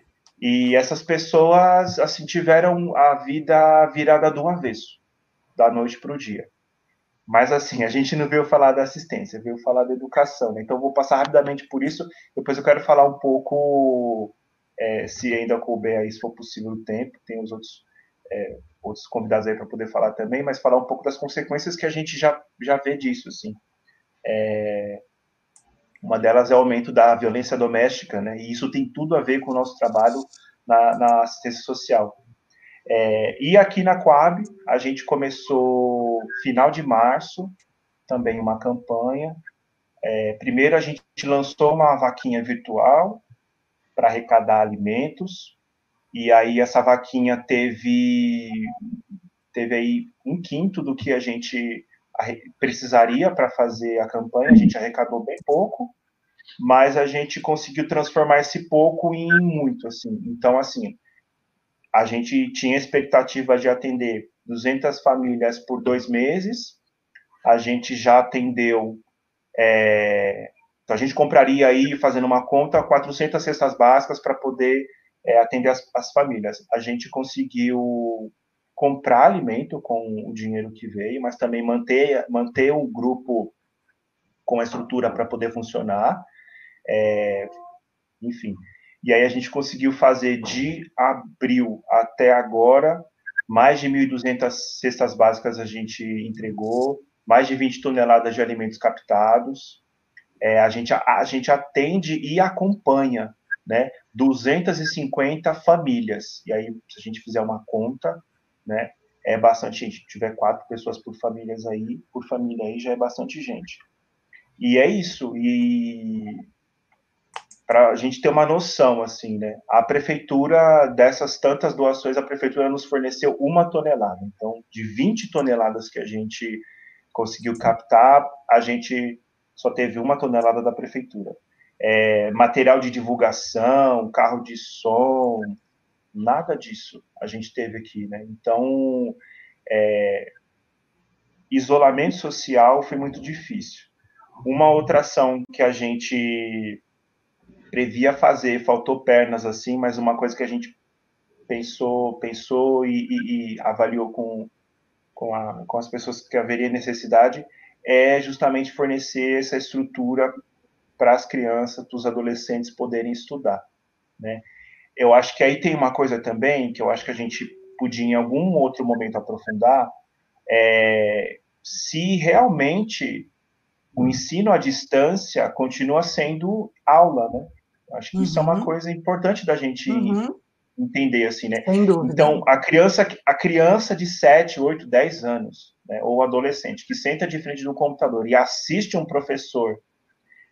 E essas pessoas assim tiveram a vida virada do avesso, da noite para o dia. Mas assim, a gente não veio falar da assistência, veio falar da educação. Né? Então vou passar rapidamente por isso. Depois eu quero falar um pouco, é, se ainda couber aí, se for possível o tempo. Tem os outros é, outros convidados aí para poder falar também, mas falar um pouco das consequências que a gente já, já vê disso, assim. É, uma delas é o aumento da violência doméstica, né, e isso tem tudo a ver com o nosso trabalho na, na assistência social. É, e aqui na Coab, a gente começou final de março, também uma campanha. É, primeiro, a gente lançou uma vaquinha virtual para arrecadar alimentos, e aí essa vaquinha teve teve aí um quinto do que a gente precisaria para fazer a campanha, a gente arrecadou bem pouco, mas a gente conseguiu transformar esse pouco em muito, assim. Então, assim, a gente tinha expectativa de atender 200 famílias por dois meses, a gente já atendeu, é, então a gente compraria aí, fazendo uma conta, 400 cestas básicas para poder é, atender as, as famílias. A gente conseguiu comprar alimento com o dinheiro que veio, mas também manter, manter o grupo com a estrutura para poder funcionar. É, enfim. E aí a gente conseguiu fazer de abril até agora mais de 1.200 cestas básicas a gente entregou, mais de 20 toneladas de alimentos captados. é, a, gente, a, a gente atende e acompanha né, 250 famílias. E aí, se a gente fizer uma conta, né, é bastante gente. Se tiver quatro pessoas por famílias aí, por família aí, já é bastante gente. E é isso. E para a gente ter uma noção, assim, né? A prefeitura, dessas tantas doações, a prefeitura nos forneceu uma tonelada. Então, de 20 toneladas que a gente conseguiu captar, a gente só teve uma tonelada da prefeitura. É, material de divulgação, carro de som, nada disso a gente teve aqui, né? Então, é, isolamento social foi muito difícil. Uma outra ação que a gente previa fazer, faltou pernas assim, mas uma coisa que a gente pensou, pensou e, e, e avaliou com, com, a, com as pessoas que haveria necessidade é justamente fornecer essa estrutura para as crianças, para os adolescentes poderem estudar, né? Eu acho que aí tem uma coisa também que eu acho que a gente podia em algum outro momento aprofundar, é se realmente o ensino à distância continua sendo aula, né? Acho que uhum. isso é uma uhum. coisa importante da gente uhum. entender, assim, né? Então, a criança, a criança de 7, 8, 10 anos, né, ou adolescente, que senta de frente do computador e assiste um professor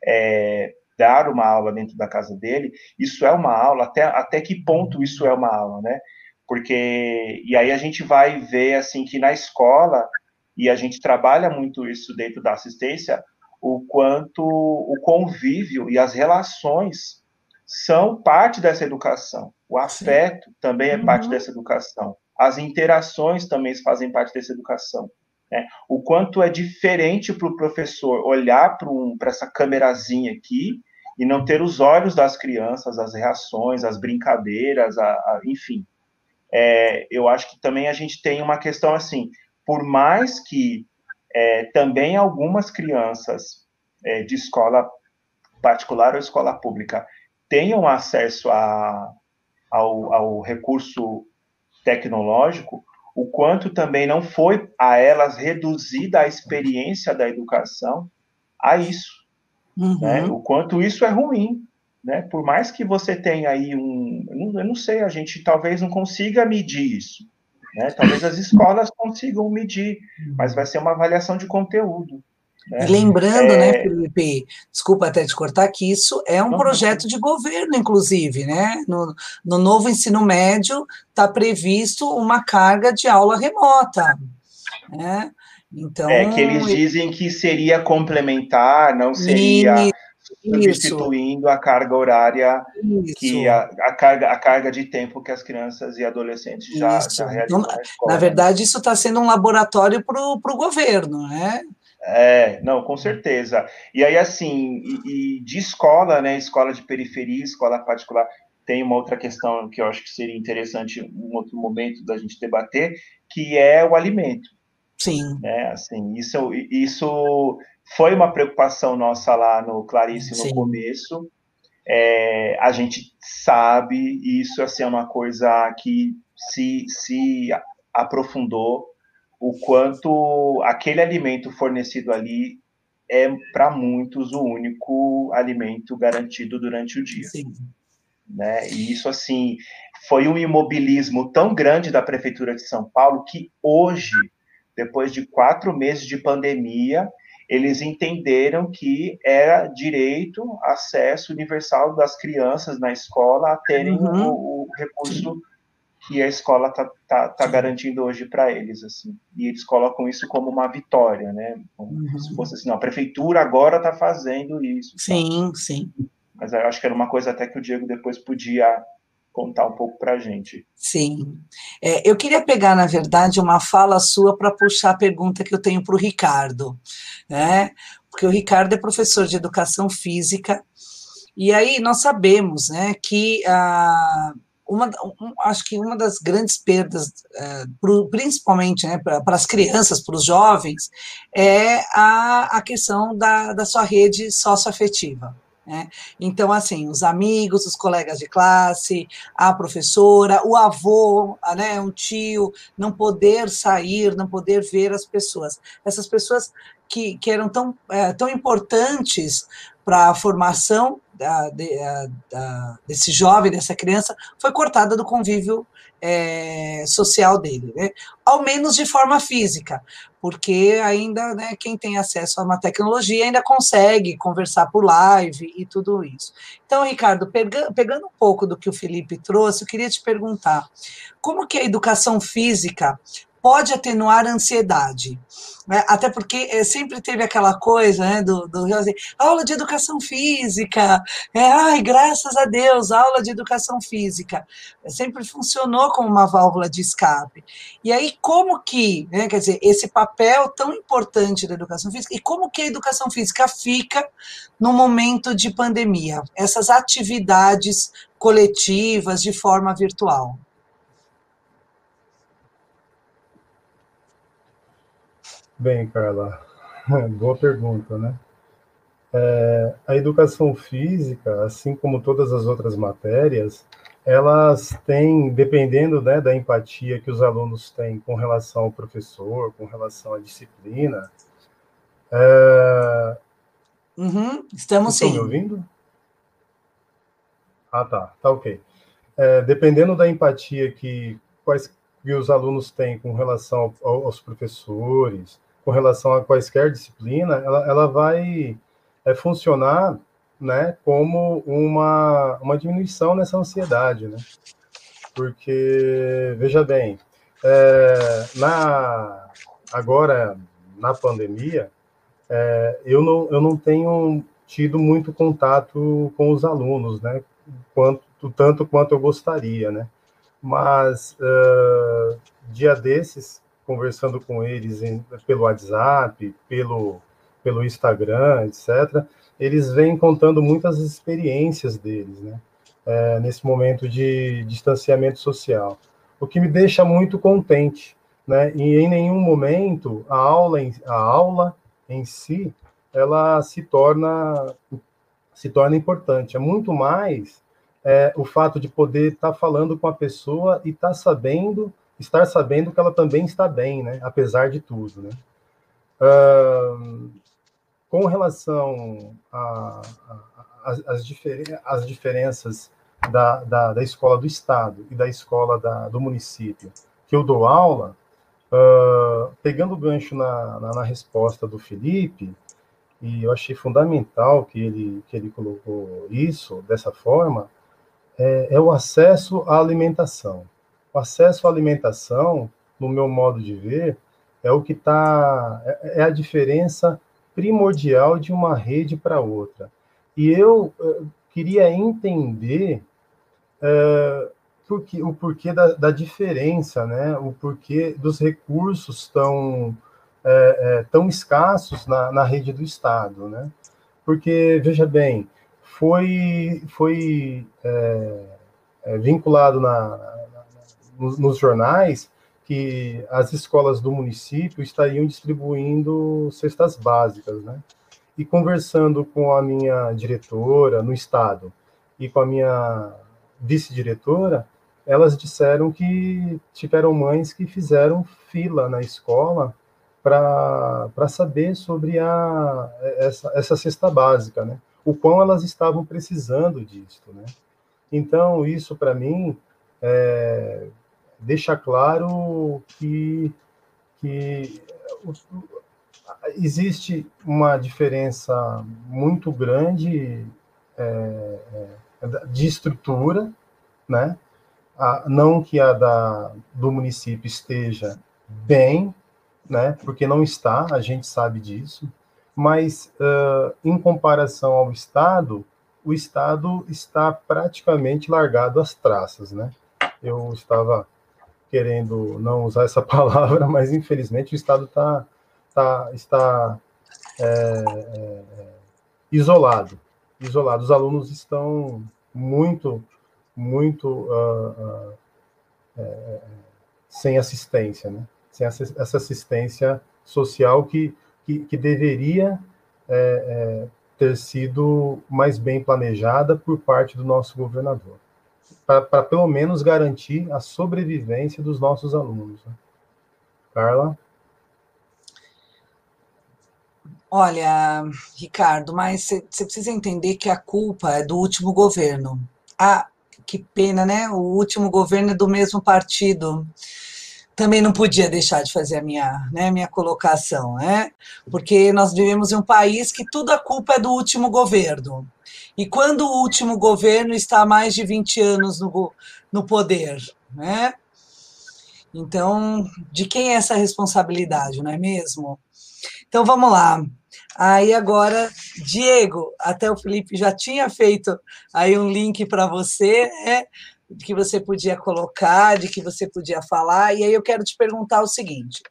é, dar uma aula dentro da casa dele, isso é uma aula, até, até que ponto isso é uma aula, né? Porque, e aí a gente vai ver, assim, que na escola, e a gente trabalha muito isso dentro da assistência, o quanto o convívio e as relações são parte dessa educação. O afeto Sim. também é uhum. parte dessa educação. As interações também fazem parte dessa educação. Né? O quanto é diferente para o professor olhar para um, essa câmerazinha aqui e não ter os olhos das crianças, as reações, as brincadeiras, a, a, enfim. É, eu acho que também a gente tem uma questão assim, por mais que é, também algumas crianças é, de escola particular ou escola pública tenham acesso a, ao, ao recurso tecnológico, o quanto também não foi a elas reduzida a experiência da educação a isso. Uhum. Né? O quanto isso é ruim. Né? Por mais que você tenha aí um. Eu não, eu não sei, a gente talvez não consiga medir isso. Né? Talvez as escolas consigam medir, mas vai ser uma avaliação de conteúdo. Né? E lembrando, né, é... né, Felipe, desculpa até te cortar, que isso é um não, projeto não. de governo, inclusive, né? No, no novo ensino médio está previsto uma carga de aula remota. Né? Então, é que eles dizem que seria complementar, não seria substituindo isso. a carga horária isso. que a, a, carga a carga de tempo que as crianças e adolescentes já, já realizam. Então, na, na verdade, isso está sendo um laboratório para o governo, né? É, não, com certeza. E aí, assim, e, e, de escola, né? Escola de periferia, escola particular, tem uma outra questão que eu acho que seria interessante um outro momento da gente debater, que é o alimento. Sim. Né? Assim, isso, isso foi uma preocupação nossa lá no Clarice no Sim. começo. É, a gente sabe, e isso assim, é uma coisa que se, se aprofundou o quanto aquele alimento fornecido ali é para muitos o único alimento garantido durante o dia. Sim. Né? E isso assim foi um imobilismo tão grande da prefeitura de São Paulo que hoje, depois de quatro meses de pandemia, eles entenderam que era direito, acesso universal das crianças na escola a terem uhum. o, o recurso que a escola está tá, tá garantindo hoje para eles, assim. E eles colocam isso como uma vitória, né? Como uhum. se fosse assim, não, a prefeitura agora está fazendo isso. Sim, tá? sim. Mas eu acho que era uma coisa até que o Diego depois podia contar um pouco para a gente. Sim. É, eu queria pegar, na verdade, uma fala sua para puxar a pergunta que eu tenho para o Ricardo, né? Porque o Ricardo é professor de educação física, e aí nós sabemos, né, que a uma, um, acho que uma das grandes perdas, uh, pro, principalmente né, para as crianças, para os jovens, é a, a questão da, da sua rede socioafetiva. Né? Então, assim, os amigos, os colegas de classe, a professora, o avô, né, um tio, não poder sair, não poder ver as pessoas. Essas pessoas que, que eram tão, é, tão importantes para a formação da, de, da, desse jovem, dessa criança, foi cortada do convívio é, social dele, né? ao menos de forma física, porque ainda né, quem tem acesso a uma tecnologia ainda consegue conversar por live e tudo isso. Então, Ricardo, pega, pegando um pouco do que o Felipe trouxe, eu queria te perguntar, como que a educação física pode atenuar a ansiedade. Né? Até porque é, sempre teve aquela coisa né, do, do assim, aula de educação física, é, ai, graças a Deus, aula de educação física. Sempre funcionou como uma válvula de escape. E aí, como que, né, quer dizer, esse papel tão importante da educação física, e como que a educação física fica no momento de pandemia? Essas atividades coletivas de forma virtual. Bem, Carla, boa pergunta, né? É, a educação física, assim como todas as outras matérias, elas têm, dependendo né, da empatia que os alunos têm com relação ao professor, com relação à disciplina. É... Uhum, estamos Estão sim. me ouvindo? Ah, tá, tá ok. É, dependendo da empatia que, quais, que os alunos têm com relação aos professores, com relação a quaisquer disciplina, ela, ela vai é, funcionar né, como uma, uma diminuição nessa ansiedade, né? Porque, veja bem, é, na, agora, na pandemia, é, eu, não, eu não tenho tido muito contato com os alunos, né? Quanto, tanto quanto eu gostaria, né? Mas, uh, dia desses, conversando com eles em, pelo WhatsApp, pelo, pelo Instagram, etc., eles vêm contando muitas experiências deles, né? É, nesse momento de distanciamento social. O que me deixa muito contente, né? E em nenhum momento a aula em, a aula em si ela se torna se torna importante. É muito mais é, o fato de poder estar tá falando com a pessoa e estar tá sabendo estar sabendo que ela também está bem, né? Apesar de tudo, né? Uh, com relação às difer diferenças da, da, da, escola do estado e da escola da, do município, que eu dou aula, uh, pegando o gancho na, na, na, resposta do Felipe, e eu achei fundamental que ele, que ele colocou isso dessa forma, é, é o acesso à alimentação. O acesso à alimentação, no meu modo de ver, é o que está. É, é a diferença primordial de uma rede para outra. E eu uh, queria entender uh, porque, o porquê da, da, diferença, né? o porquê dos recursos tão, é, tão escassos na, na rede do Estado. Né? Porque, veja bem, foi, foi vinculado na, nos, nos jornais que as escolas do município estariam distribuindo cestas básicas, né? E conversando com a minha diretora no estado e com a minha vice-diretora, elas disseram que tiveram mães que fizeram fila na escola para saber sobre a, essa, essa cesta básica, né? O quão elas estavam precisando disso, né? Então, isso para mim é, deixa claro que, que existe uma diferença muito grande é, é, de estrutura, né? A, não que a da, do município esteja bem, né? Porque não está, a gente sabe disso, mas uh, em comparação ao Estado, o Estado está praticamente largado às traças, né? Eu estava querendo não usar essa palavra, mas infelizmente o Estado tá, tá, está é, é, isolado. Isolado. Os alunos estão muito, muito uh, uh, é, sem assistência, né? sem essa assistência social que, que, que deveria é, é, ter sido mais bem planejada por parte do nosso governador para pelo menos garantir a sobrevivência dos nossos alunos. Né? Carla? Olha, Ricardo, mas você precisa entender que a culpa é do último governo. Ah, que pena, né? O último governo é do mesmo partido. Também não podia deixar de fazer a minha, né, minha colocação, né? Porque nós vivemos em um país que tudo a culpa é do último governo. E quando o último governo está há mais de 20 anos no, no poder, né? Então, de quem é essa responsabilidade, não é mesmo? Então vamos lá. Aí agora, Diego, até o Felipe já tinha feito aí um link para você, né? que você podia colocar, de que você podia falar, e aí eu quero te perguntar o seguinte: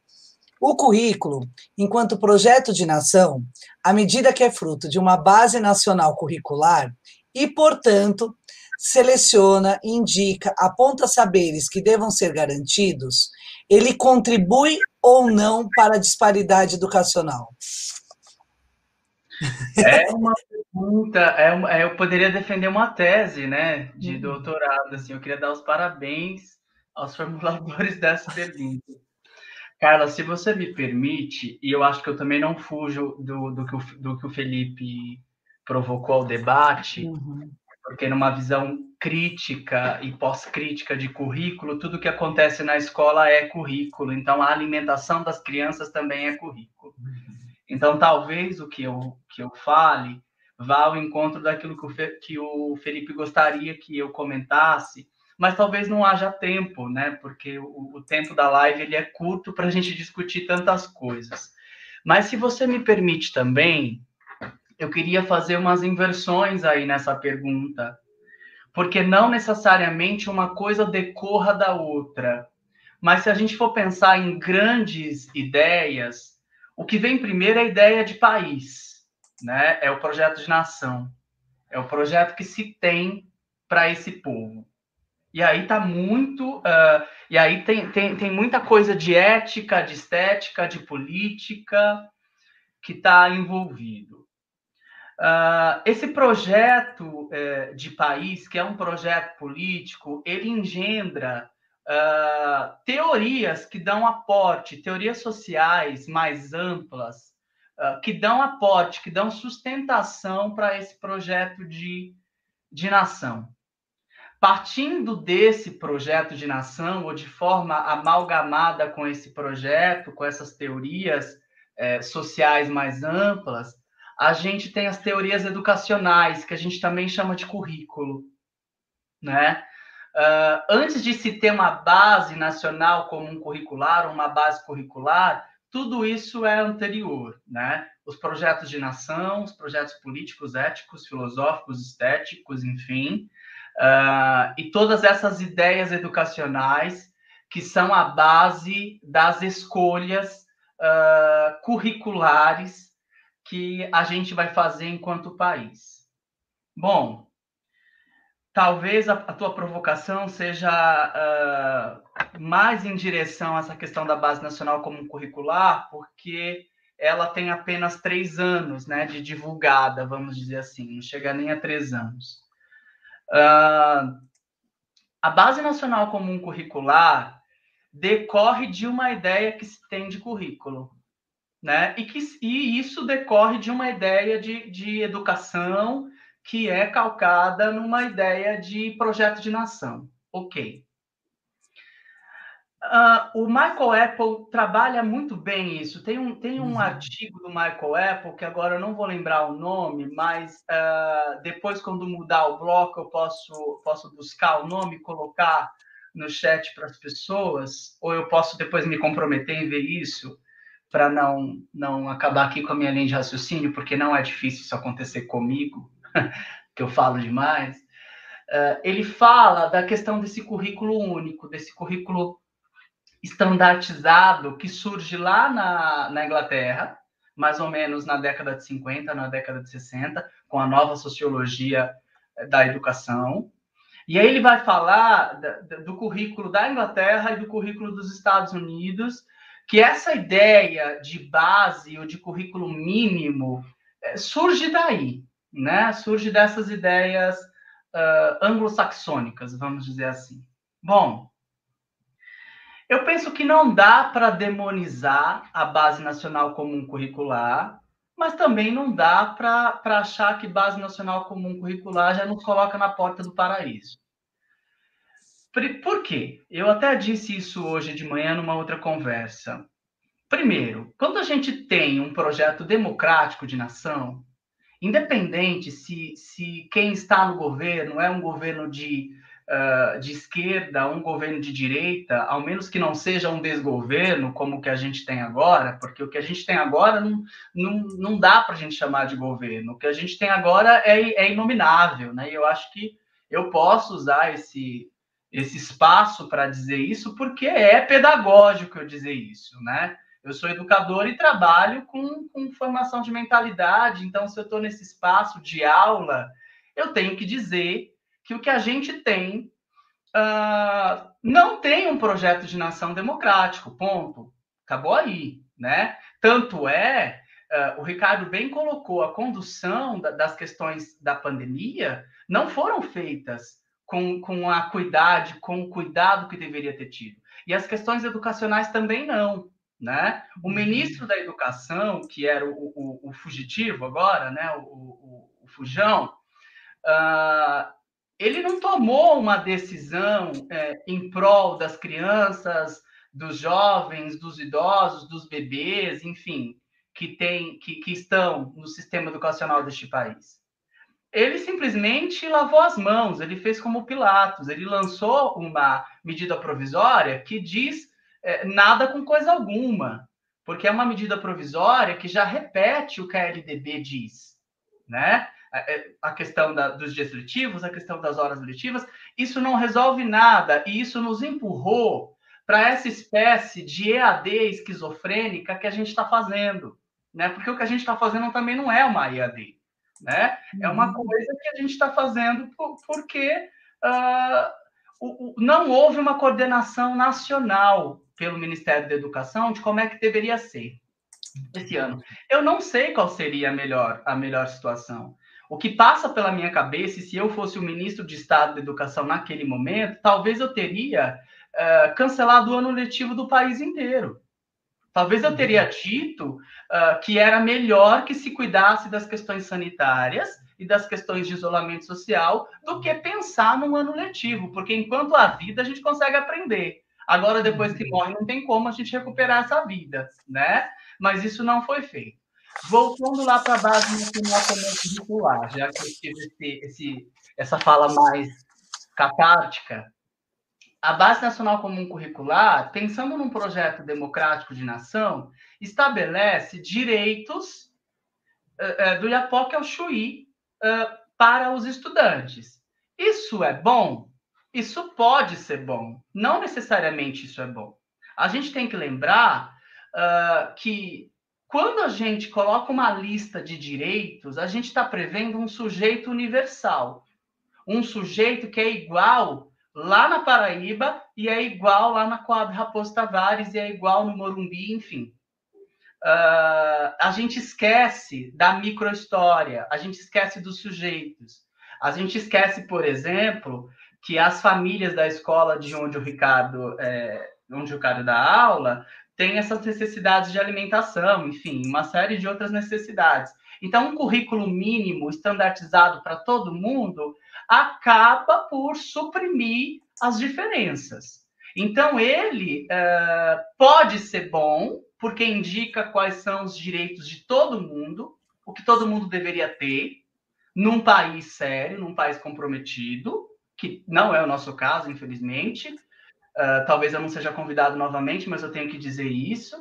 o currículo, enquanto projeto de nação, à medida que é fruto de uma base nacional curricular e, portanto, seleciona, indica, aponta saberes que devam ser garantidos, ele contribui ou não para a disparidade educacional? É uma pergunta, é uma, é, eu poderia defender uma tese, né, de uhum. doutorado, assim, eu queria dar os parabéns aos formuladores dessa pergunta. Carla, se você me permite, e eu acho que eu também não fujo do, do, que, o, do que o Felipe provocou ao debate, uhum. porque numa visão crítica e pós-crítica de currículo, tudo que acontece na escola é currículo, então a alimentação das crianças também é currículo. Então, talvez o que eu, que eu fale vá ao encontro daquilo que o, que o Felipe gostaria que eu comentasse, mas talvez não haja tempo, né? Porque o, o tempo da live ele é curto para a gente discutir tantas coisas. Mas se você me permite também, eu queria fazer umas inversões aí nessa pergunta, porque não necessariamente uma coisa decorra da outra. Mas se a gente for pensar em grandes ideias, o que vem primeiro é a ideia de país, né? É o projeto de nação, é o projeto que se tem para esse povo. E aí tá muito, uh, e aí tem, tem, tem muita coisa de ética, de estética, de política que está envolvido. Uh, esse projeto uh, de país, que é um projeto político, ele engendra uh, teorias que dão aporte, teorias sociais mais amplas, que dão aporte, que dão sustentação para esse projeto de, de nação. Partindo desse projeto de nação, ou de forma amalgamada com esse projeto, com essas teorias eh, sociais mais amplas, a gente tem as teorias educacionais, que a gente também chama de currículo, né? Uh, antes de se ter uma base nacional comum curricular, uma base curricular, tudo isso é anterior, né? Os projetos de nação, os projetos políticos, éticos, filosóficos, estéticos, enfim, uh, e todas essas ideias educacionais que são a base das escolhas uh, curriculares que a gente vai fazer enquanto país. Bom, talvez a, a tua provocação seja uh, mais em direção a essa questão da base nacional como curricular, porque ela tem apenas três anos né, de divulgada, vamos dizer assim, não chega nem a três anos. Uh, a Base Nacional Comum Curricular decorre de uma ideia que se tem de currículo, né? E, que, e isso decorre de uma ideia de, de educação que é calcada numa ideia de projeto de nação. Ok. Uh, o Michael Apple trabalha muito bem isso. Tem um, tem um uhum. artigo do Michael Apple, que agora eu não vou lembrar o nome, mas uh, depois, quando mudar o bloco, eu posso, posso buscar o nome e colocar no chat para as pessoas, ou eu posso depois me comprometer em ver isso, para não, não acabar aqui com a minha linha de raciocínio, porque não é difícil isso acontecer comigo. que eu falo demais, uh, ele fala da questão desse currículo único, desse currículo estandartizado que surge lá na, na Inglaterra, mais ou menos na década de 50, na década de 60, com a nova sociologia eh, da educação. E aí ele vai falar do currículo da Inglaterra e do currículo dos Estados Unidos, que essa ideia de base ou de currículo mínimo eh, surge daí né, surge dessas ideias uh, anglo-saxônicas, vamos dizer assim. Bom, eu penso que não dá para demonizar a Base Nacional Comum Curricular, mas também não dá para achar que Base Nacional Comum Curricular já nos coloca na porta do paraíso. Por quê? Eu até disse isso hoje de manhã numa outra conversa. Primeiro, quando a gente tem um projeto democrático de nação, independente se, se quem está no governo é um governo de, uh, de esquerda, um governo de direita, ao menos que não seja um desgoverno como o que a gente tem agora, porque o que a gente tem agora não, não, não dá para a gente chamar de governo. O que a gente tem agora é, é inominável, né? E eu acho que eu posso usar esse, esse espaço para dizer isso, porque é pedagógico eu dizer isso, né? Eu sou educador e trabalho com, com formação de mentalidade, então, se eu estou nesse espaço de aula, eu tenho que dizer que o que a gente tem uh, não tem um projeto de nação democrático, ponto. Acabou aí, né? Tanto é, uh, o Ricardo bem colocou, a condução da, das questões da pandemia não foram feitas com, com a cuidade, com o cuidado que deveria ter tido. E as questões educacionais também não. Né? O uhum. ministro da Educação, que era o, o, o fugitivo agora, né? o, o, o Fujão, uh, ele não tomou uma decisão é, em prol das crianças, dos jovens, dos idosos, dos bebês, enfim, que, tem, que, que estão no sistema educacional deste país. Ele simplesmente lavou as mãos, ele fez como Pilatos, ele lançou uma medida provisória que diz é, nada com coisa alguma, porque é uma medida provisória que já repete o que a LDB diz, né? É, a questão da, dos dias letivos, a questão das horas letivas, isso não resolve nada e isso nos empurrou para essa espécie de EAD esquizofrênica que a gente está fazendo, né? Porque o que a gente está fazendo também não é uma EAD, né? É uma uhum. coisa que a gente está fazendo por, porque uh, o, o, não houve uma coordenação nacional pelo Ministério da Educação de como é que deveria ser esse ano. Eu não sei qual seria a melhor, a melhor situação. O que passa pela minha cabeça, e se eu fosse o ministro de Estado da Educação naquele momento, talvez eu teria uh, cancelado o ano letivo do país inteiro. Talvez eu teria uhum. dito uh, que era melhor que se cuidasse das questões sanitárias e das questões de isolamento social do que pensar num ano letivo, porque enquanto há vida a gente consegue aprender. Agora, depois que morre, não tem como a gente recuperar essa vida, né? Mas isso não foi feito. Voltando lá para a base nacional curricular, já que eu tive esse, esse, essa fala mais catártica, a Base Nacional Comum Curricular, pensando num projeto democrático de nação, estabelece direitos uh, uh, do Iapoque ao Chuí uh, para os estudantes. Isso é bom? Isso pode ser bom, não necessariamente isso é bom. A gente tem que lembrar uh, que quando a gente coloca uma lista de direitos, a gente está prevendo um sujeito universal, um sujeito que é igual lá na Paraíba e é igual lá na Coab Raposo Tavares e é igual no Morumbi, enfim. Uh, a gente esquece da microhistória, a gente esquece dos sujeitos. A gente esquece, por exemplo, que as famílias da escola de onde o Ricardo, é, onde o Ricardo dá aula, têm essas necessidades de alimentação, enfim, uma série de outras necessidades. Então, um currículo mínimo estandartizado para todo mundo acaba por suprimir as diferenças. Então, ele uh, pode ser bom, porque indica quais são os direitos de todo mundo, o que todo mundo deveria ter, num país sério, num país comprometido, que não é o nosso caso, infelizmente. Uh, talvez eu não seja convidado novamente, mas eu tenho que dizer isso.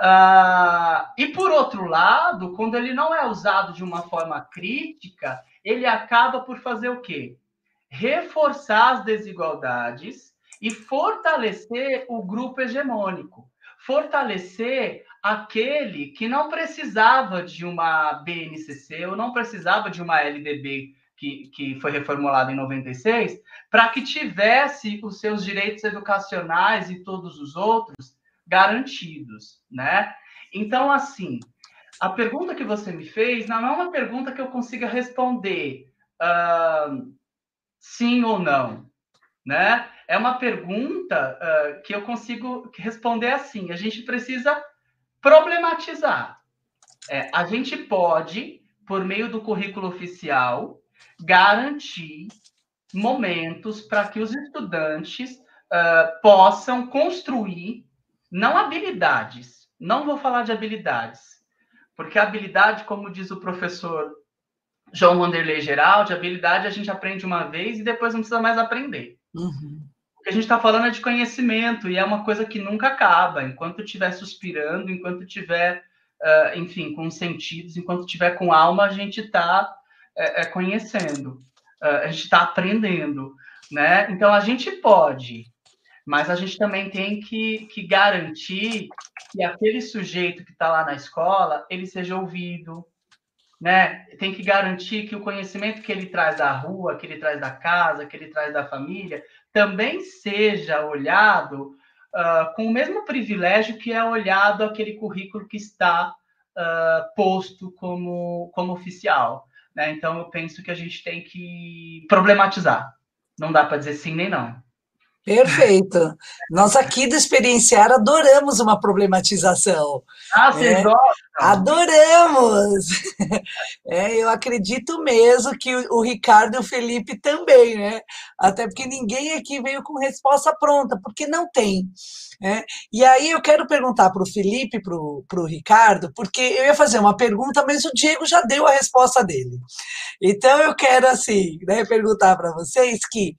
Uh, e por outro lado, quando ele não é usado de uma forma crítica, ele acaba por fazer o quê? Reforçar as desigualdades e fortalecer o grupo hegemônico, fortalecer aquele que não precisava de uma BNCC ou não precisava de uma LDB que, que foi reformulado em 96, para que tivesse os seus direitos educacionais e todos os outros garantidos, né? Então, assim, a pergunta que você me fez não é uma pergunta que eu consiga responder uh, sim ou não, né? É uma pergunta uh, que eu consigo responder assim. A gente precisa problematizar. É, a gente pode, por meio do currículo oficial, garantir momentos para que os estudantes uh, possam construir, não habilidades, não vou falar de habilidades, porque habilidade, como diz o professor João Wanderlei Geraldi, habilidade a gente aprende uma vez e depois não precisa mais aprender. Uhum. O que a gente está falando é de conhecimento e é uma coisa que nunca acaba. Enquanto estiver suspirando, enquanto estiver, uh, enfim, com sentidos, enquanto estiver com alma, a gente está é, é, conhecendo, uh, a gente está aprendendo, né? Então a gente pode, mas a gente também tem que, que garantir que aquele sujeito que está lá na escola ele seja ouvido, né? Tem que garantir que o conhecimento que ele traz da rua, que ele traz da casa, que ele traz da família, também seja olhado uh, com o mesmo privilégio que é olhado aquele currículo que está uh, posto como, como oficial. Né? Então, eu penso que a gente tem que problematizar. Não dá para dizer sim nem não. Perfeito. Nós aqui do Experienciar adoramos uma problematização. Ah, vocês é, gostam? Adoramos! É, eu acredito mesmo que o, o, Ricardo e o Felipe também, né? Até porque ninguém aqui veio com resposta pronta, porque não tem. Né? E aí eu quero perguntar para o Felipe para o Ricardo, porque eu ia fazer uma pergunta, mas o Diego já deu a resposta dele. Então eu quero, assim, né, perguntar para vocês que.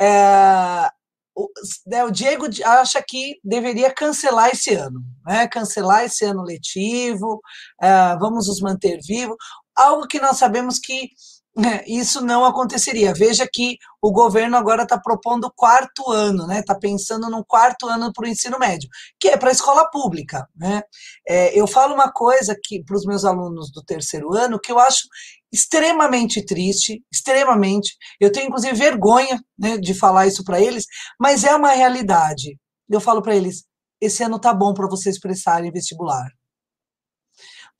É, o, né, o Diego acha que deveria cancelar esse ano, né? cancelar esse ano letivo, uh, vamos nos manter vivos, algo que nós sabemos que né, isso não aconteceria. Veja que o governo agora está propondo o quarto ano, né? Está pensando no quarto ano para o ensino médio, que é para a escola pública. Né? É, eu falo uma coisa para os meus alunos do terceiro ano que eu acho extremamente triste, extremamente. Eu tenho inclusive vergonha né, de falar isso para eles, mas é uma realidade. Eu falo para eles: esse ano tá bom para vocês prestarem vestibular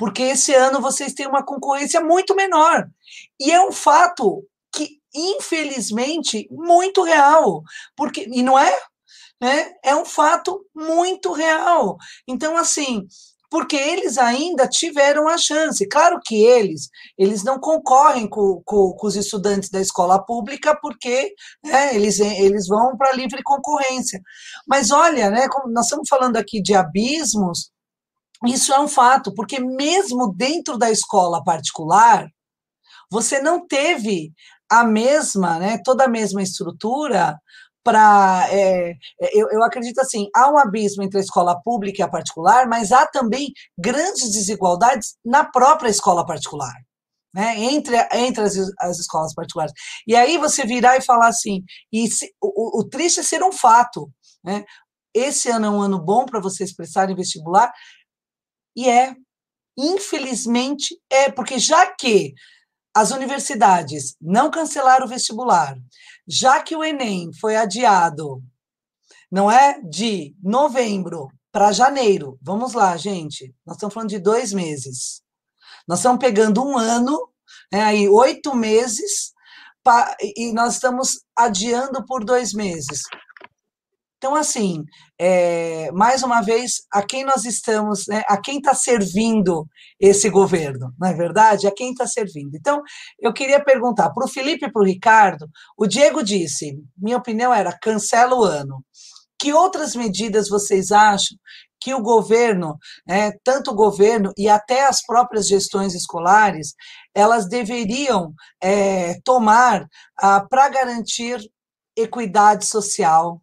porque esse ano vocês têm uma concorrência muito menor. E é um fato que, infelizmente, muito real. Porque, e não é? Né? É um fato muito real. Então, assim, porque eles ainda tiveram a chance. Claro que eles, eles não concorrem com, com, com os estudantes da escola pública, porque né, eles, eles vão para livre concorrência. Mas olha, né, nós estamos falando aqui de abismos, isso é um fato, porque mesmo dentro da escola particular, você não teve a mesma, né, toda a mesma estrutura para. É, é, eu, eu acredito assim: há um abismo entre a escola pública e a particular, mas há também grandes desigualdades na própria escola particular. Né, entre, entre as, as escolas particulares. E aí você virar e falar assim, e se, o, o triste é ser um fato. Né? Esse ano é um ano bom para vocês prestarem vestibular, e é, infelizmente, é, porque já que as universidades não cancelaram o vestibular, já que o Enem foi adiado, não é? De novembro para janeiro. Vamos lá, gente. Nós estamos falando de dois meses. Nós estamos pegando um ano, né, aí oito meses, pra, e nós estamos adiando por dois meses. Então, assim, é, mais uma vez, a quem nós estamos, né, a quem está servindo esse governo, não é verdade? A quem está servindo. Então, eu queria perguntar para o Felipe e para o Ricardo, o Diego disse, minha opinião era, cancela o ano. Que outras medidas vocês acham que o governo, né, tanto o governo e até as próprias gestões escolares, elas deveriam é, tomar ah, para garantir equidade social,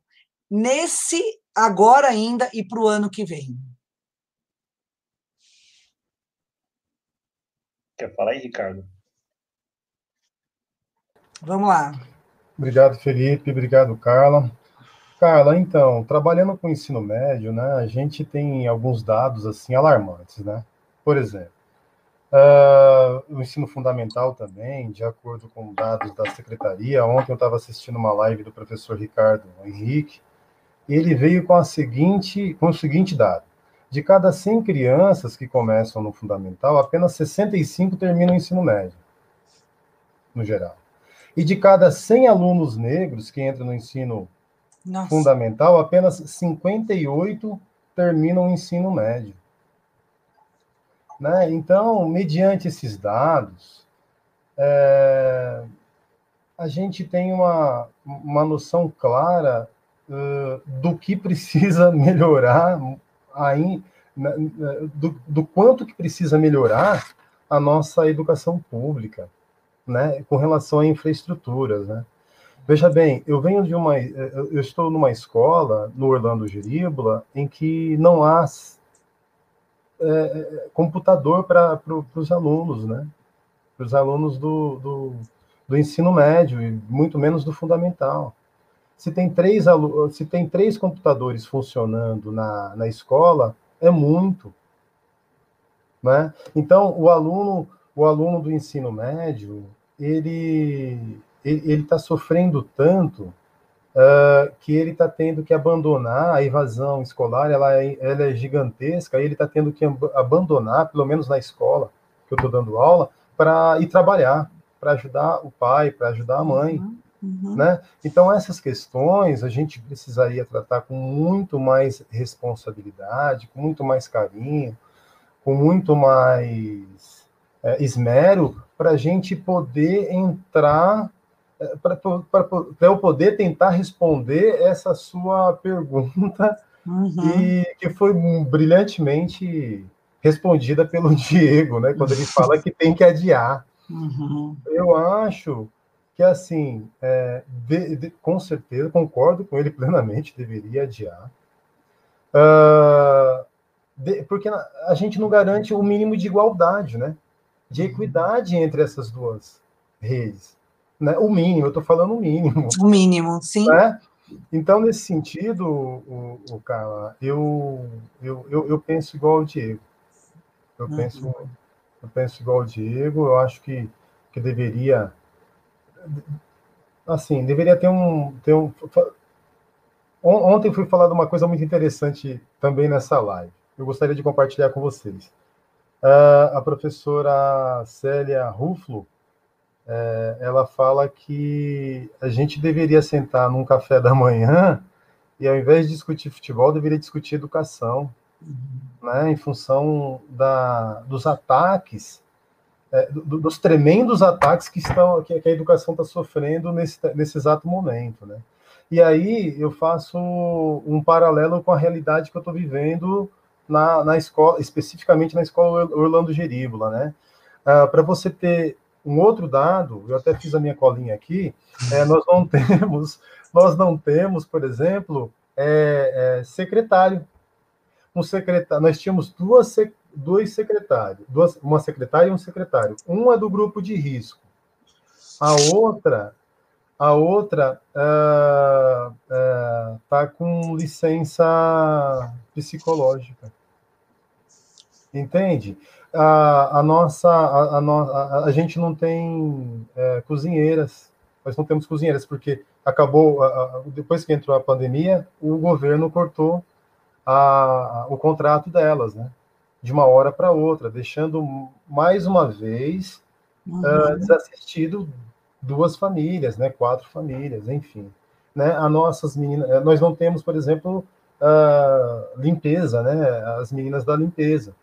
nesse agora ainda e para o ano que vem. Quer falar aí, Ricardo? Vamos lá. Obrigado, Felipe. Obrigado, Carla. Carla, então, trabalhando com o ensino médio, né, a gente tem alguns dados assim alarmantes, né? Por exemplo, uh, o ensino fundamental também, de acordo com dados da secretaria. Ontem eu estava assistindo uma live do professor Ricardo Henrique, ele veio com, a seguinte, com o seguinte dado. De cada 100 crianças que começam no fundamental, apenas 65 terminam o ensino médio, no geral. E de cada 100 alunos negros que entram no ensino Nossa. fundamental, apenas 58 terminam o ensino médio. Né? Então, mediante esses dados, é, a gente tem uma, uma noção clara do que precisa melhorar, aí, do, do quanto que precisa melhorar a nossa educação pública, né, com relação a infraestruturas, né. Veja bem, eu venho de uma, eu estou numa escola no Orlando Giríbula em que não há é, computador para pro, os alunos, né, para os alunos do, do, do ensino médio e muito menos do fundamental. Se tem três, se tem três computadores funcionando na, na escola, é muito. Né? Então, o aluno, o aluno do ensino médio, ele ele está sofrendo tanto uh, que ele está tendo que abandonar a evasão escolar, ela é, ela é gigantesca, ele está tendo que abandonar, pelo menos na escola que eu estou dando aula, para ir trabalhar, para ajudar o pai, para ajudar a mãe. Uhum, uhum. Né? Então, essas questões a gente precisaria tratar com muito mais responsabilidade, com muito mais carinho, com muito mais é, esmero para a gente poder entrar, é, para eu poder tentar responder essa sua pergunta, uhum. e que foi brilhantemente respondida pelo Diego, né, quando ele fala que tem que adiar. Uhum. Eu acho que, assim, é, de, de, com certeza, concordo com ele plenamente, deveria adiar. Uh, de, porque a gente não garante o mínimo de igualdade, né? De equidade entre essas duas redes. Né? O mínimo, eu estou falando o mínimo. O mínimo, sim. Né? Então, nesse sentido, o, o Carla, eu, eu, eu, eu, penso igual ao Diego. Eu, uhum. penso, eu penso igual ao Diego, eu acho que, que deveria. Assim, deveria ter um, ter um. Ontem fui falar de uma coisa muito interessante também nessa live eu gostaria de compartilhar com vocês. Uh, a professora Célia Ruflo, é, ela fala que a gente deveria sentar num café da manhã e, ao invés de discutir futebol, deveria discutir educação, né, em função da, dos ataques, é, do, dos tremendos ataques que, estão, que a educação está sofrendo nesse, nesse exato momento. Né? E aí eu faço um paralelo com a realidade que eu estou vivendo na, na escola, especificamente na escola Orlando Geríbula, né? Ah, Para você ter um outro dado, eu até fiz a minha colinha aqui, é, nós não temos, nós não temos, por exemplo, é, é, secretário. Um secretário, nós tínhamos duas, dois secretários, duas, uma secretária e um secretário. Um é do grupo de risco, a outra a outra uh, uh, com licença psicológica. Entende? A, a nossa, a, a, a, a gente não tem é, cozinheiras, nós não temos cozinheiras, porque acabou, depois que entrou a pandemia, o governo cortou a, o contrato delas, né? De uma hora para outra, deixando mais uma vez uhum. uh, desassistido duas famílias, né? Quatro famílias, enfim. Né? As nossas meninas, eh, nós não temos, por exemplo, uh, limpeza, né? As meninas da limpeza.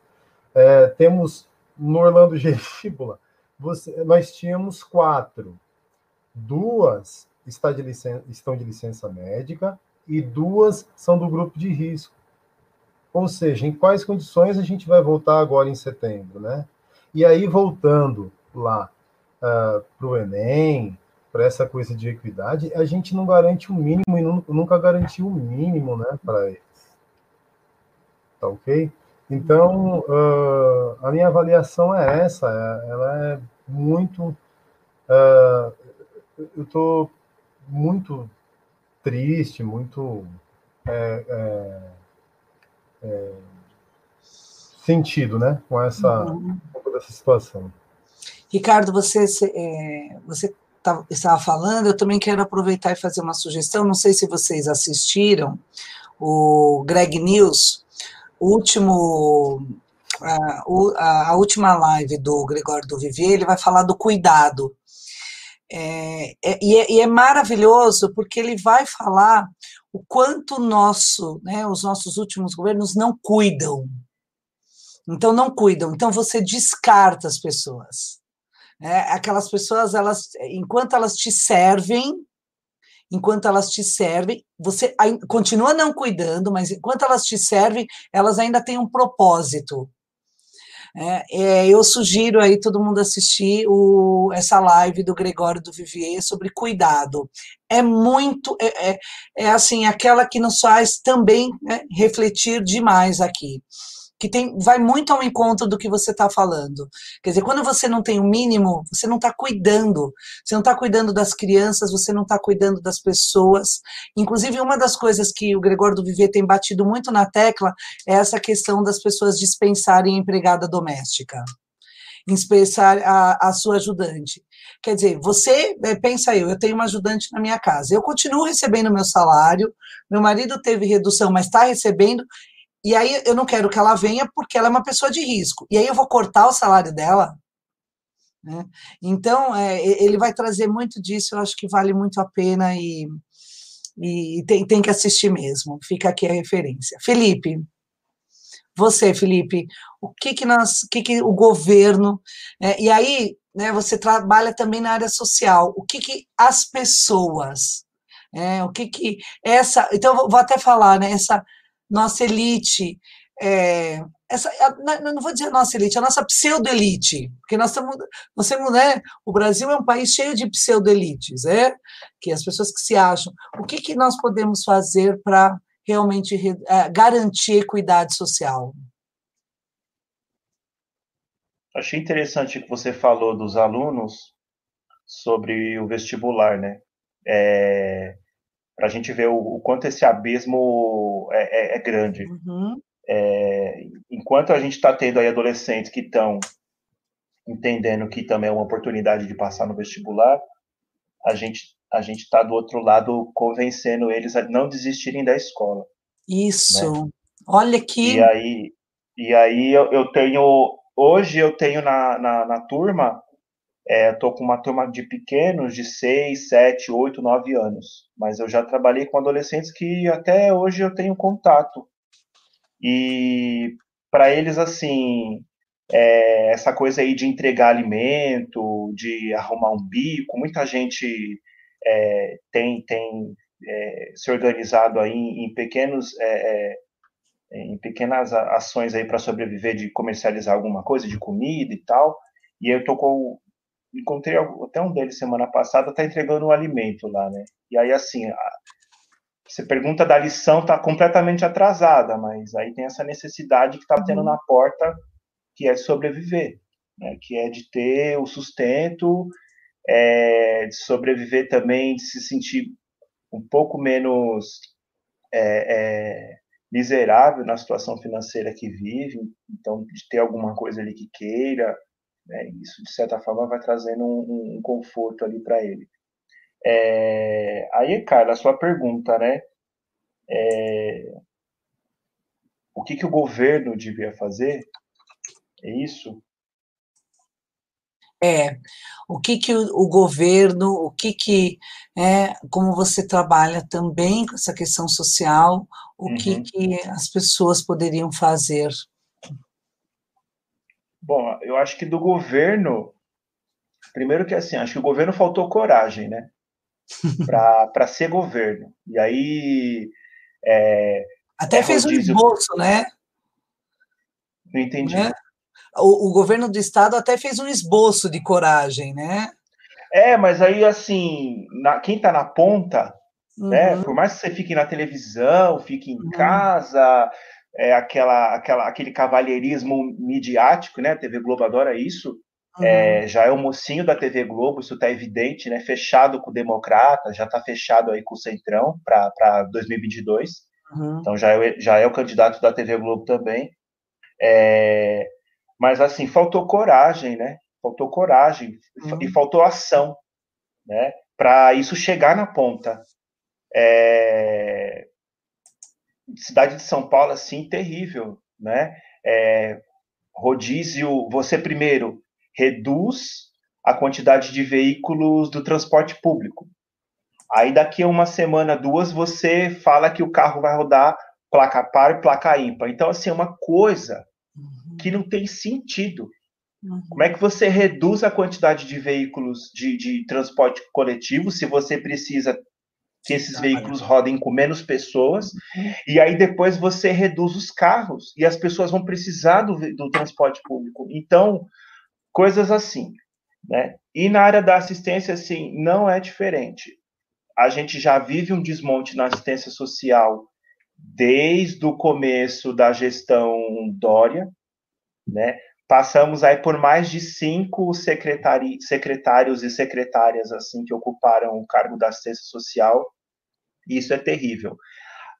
É, temos no Orlando Geríbula, você, nós tínhamos quatro. Duas está de licença, estão de licença médica e duas são do grupo de risco. Ou seja, em quais condições a gente vai voltar agora em setembro, né? E aí, voltando lá uh, ah, para o Enem, para essa coisa de equidade, a gente não garante o mínimo e nunca garantiu o mínimo, né, para eles. Tá ok? Então, uh, a minha avaliação é essa, é, ela é muito. Uh, eu estou muito triste, muito é, é, é, sentido, né, com essa, uhum. dessa situação. Ricardo, você, é, você tá, estava falando, eu também quero aproveitar e fazer uma sugestão. Não sei se vocês assistiram o Greg News o último a, a, última live do Gregório do Vivier, ele vai falar do cuidado. É, é, e, é, e, é, maravilhoso porque ele vai falar o quanto nosso, né, os nossos últimos governos não cuidam. Então não cuidam. Então você descarta as pessoas. É, aquelas pessoas, elas, enquanto elas te servem, enquanto elas te servem, você continua não cuidando, mas enquanto elas te servem, elas ainda têm um propósito. É, é, eu sugiro aí todo mundo assistir o, essa live do Gregório do Vivier sobre cuidado. É muito, é, é, é assim, aquela que nos faz também né, refletir demais aqui que tem, vai muito ao encontro do que você está falando. Quer dizer, quando você não tem o mínimo, você não está cuidando. Você não está cuidando das crianças, você não está cuidando das pessoas. Inclusive, uma das coisas que o Gregório do Viver tem batido muito na tecla é essa questão das pessoas dispensarem empregada doméstica. Dispensar a, a sua ajudante. Quer dizer, você, é, pensa eu, eu tenho uma ajudante na minha casa, eu continuo recebendo meu salário, meu marido teve redução, mas está recebendo, e aí eu não quero que ela venha porque ela é uma pessoa de risco. E aí eu vou cortar o salário dela. Né? Então, é, ele vai trazer muito disso, eu acho que vale muito a pena e, e tem, tem que assistir mesmo. Fica aqui a referência. Felipe, você, Felipe, o que que nós, o que que o governo, é, e aí, né, você trabalha também na área social, o que que as pessoas, é, o que que essa, então vou até falar, né, essa nossa elite, é, essa, não vou dizer nossa elite, a nossa pseudo-elite, porque nós estamos, nós temos, né, o Brasil é um país cheio de pseudo-elites, é, que as pessoas que se acham, o que, que nós podemos fazer para realmente é, garantir equidade social? Achei interessante que você falou dos alunos sobre o vestibular, né? É, para a gente ver o, o, quanto esse abismo é, é, é grande. Uhum. É, enquanto a gente está tendo aí adolescentes que estão entendendo que também é uma oportunidade de passar no vestibular, a gente a gente está do outro lado convencendo eles a não desistirem da escola. Isso. Né? Olha que. E aí, e aí eu, eu tenho hoje eu tenho na, na, na turma é, Estou com uma turma de pequenos, de 6, 7, 8, 9 anos. Mas eu já trabalhei com adolescentes que até hoje eu tenho contato. E para eles, assim, é, essa coisa aí de entregar alimento, de arrumar um bico, muita gente é, tem, tem é, se organizado aí em, pequenos é, é, em pequenas ações aí para sobreviver de comercializar alguma coisa de comida e tal e eu tô com encontrei até um deles semana passada, tá entregando um alimento lá, né? E aí, assim, a, você pergunta da lição, tá completamente atrasada, mas aí tem essa necessidade que tá tendo uhum. na porta, que é de sobreviver, né? Que é de ter o sustento, é, de sobreviver também, de se sentir um pouco menos é, é, miserável na situação financeira que vive, então de ter alguma coisa ali que queira, né? Isso, de certa forma, vai trazendo um, um conforto ali para ele. É, aí, Carla, a sua pergunta, né? É, o que, que o governo devia fazer? É isso? É, o que que o, o, governo, o que que, é, como você trabalha também com essa questão social, o uhum. que que as pessoas poderiam fazer Bom, eu acho que do governo, primeiro que assim, acho que o governo faltou coragem, né? Para ser governo. E aí. É, Até é fez um esboço, né? Não entendi. Né? O, o, governo do estado até fez um esboço de coragem, né? É, mas aí, assim, na, quem está na ponta, né? uhum. né? Por mais que você fique na televisão, fique em uhum. casa, é, aquela, aquela, aquele cavalheirismo midiático, né? A TV Globo adora isso. Uhum. É, já é o mocinho da TV Globo, isso está evidente, né? Fechado com o Democrata, já está fechado aí com o Centrão para 2022. Uhum. Então já é, já é o candidato da TV Globo também. É, mas assim, faltou coragem, né? Faltou coragem uhum. e faltou ação, né? Para isso chegar na ponta. É, cidade de São Paulo, assim, terrível, né? É, rodízio, você primeiro reduz a quantidade de veículos do transporte público. Aí daqui a uma semana, duas, você fala que o carro vai rodar placa par e placa ímpar. Então, assim, é uma coisa que aquilo tem sentido. Uhum. Como é que você reduz a quantidade de veículos de, de transporte coletivo se você precisa que esses veículos rodem com menos pessoas, e aí depois você reduz os carros, e as pessoas vão precisar do, do transporte público. Então, coisas assim. Né? E na área da assistência, assim, não é diferente. A gente já vive um desmonte na assistência social desde o começo da gestão Dória, né? Passamos aí por mais de cinco secretários e secretárias assim que ocuparam o cargo da assistência social. Isso é terrível.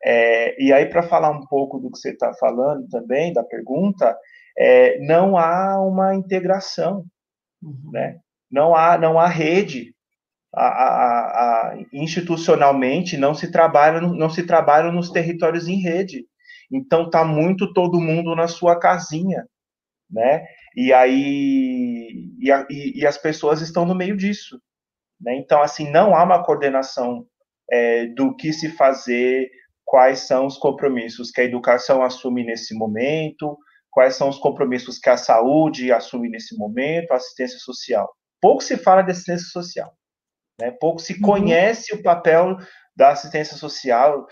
É, e aí, para falar um pouco do que você está falando também, da pergunta, é, não há uma integração, uhum. né? Não há, não há rede. A, a, a, institucionalmente não se trabalha não se trabalha nos territórios em rede então tá muito todo mundo na sua casinha né? E aí e, e, e as pessoas estão no meio disso, né? Então assim não há uma coordenação é, do que se fazer, quais são os compromissos que a educação assume nesse momento, quais são os compromissos que a saúde assume nesse momento, a assistência social. Pouco se fala de assistência social, né? Pouco se uhum. conhece o papel da assistência social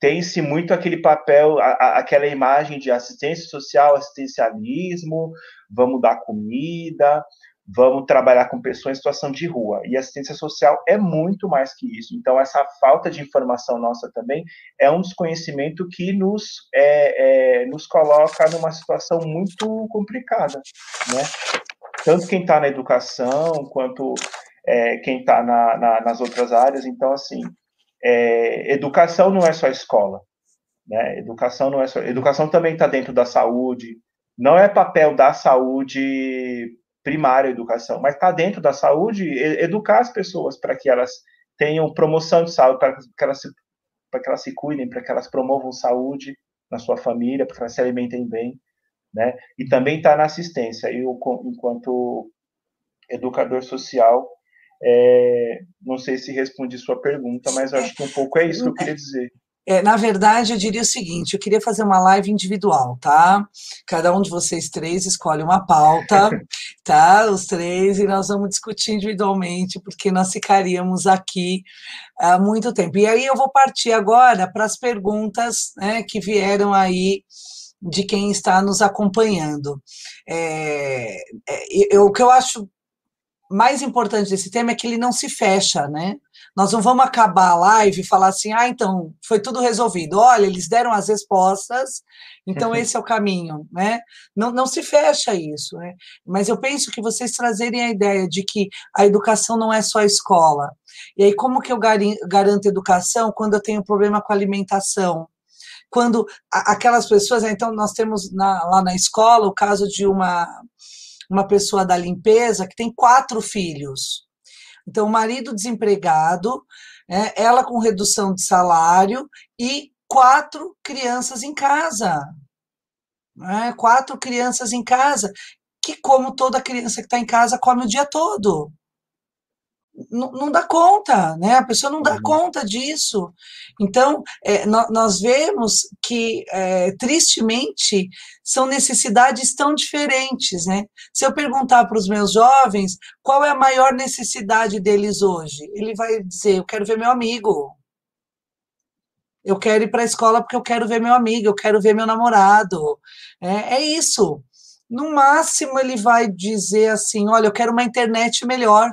tem-se muito aquele papel, a, a, aquela imagem de assistência social, assistencialismo, vamos dar comida, vamos trabalhar com pessoas em situação de rua. E assistência social é muito mais que isso. Então, essa falta de informação nossa também é um desconhecimento que nos, é, é, nos coloca numa situação muito complicada, né? Tanto quem está na educação, quanto é, quem está na, na, nas outras áreas. Então, assim, é, educação não é só escola, né? Educação não é só, educação também está dentro da saúde. Não é papel da saúde primária educação, mas está dentro da saúde educar as pessoas para que elas tenham promoção de saúde, para que elas se, para que elas se cuidem, para que elas promovam saúde na sua família, para que elas se alimentem bem, né? E também está na assistência. Eu, enquanto educador social, é, não sei se respondi sua pergunta, mas acho que um pouco é isso que eu queria dizer. É, na verdade, eu diria o seguinte: eu queria fazer uma live individual, tá? Cada um de vocês três escolhe uma pauta, tá? Os três, e nós vamos discutir individualmente, porque nós ficaríamos aqui há muito tempo. E aí eu vou partir agora para as perguntas né, que vieram aí de quem está nos acompanhando. É, é, eu, o que eu acho mais importante desse tema é que ele não se fecha, né? Nós não vamos acabar a live e falar assim, ah, então foi tudo resolvido. Olha, eles deram as respostas, então uhum. esse é o caminho, né? Não, não se fecha isso, né? Mas eu penso que vocês trazerem a ideia de que a educação não é só a escola. E aí, como que eu garanto educação quando eu tenho problema com alimentação? Quando aquelas pessoas, né, então nós temos na, lá na escola o caso de uma uma pessoa da limpeza que tem quatro filhos. Então, marido desempregado, né, ela com redução de salário e quatro crianças em casa. Né, quatro crianças em casa, que, como toda criança que está em casa, come o dia todo não, dá conta, né? A pessoa não dá uhum. conta disso. Então, é, nós, nós vemos que, é, tristemente, são necessidades tão diferentes, né? Se eu perguntar para os meus jovens qual é a maior necessidade deles hoje, ele vai dizer: Eu quero ver meu amigo. Eu quero ir para a escola porque eu quero ver meu amigo, eu quero ver meu namorado. É, é isso. No máximo, ele vai dizer assim: Olha, eu quero uma internet melhor.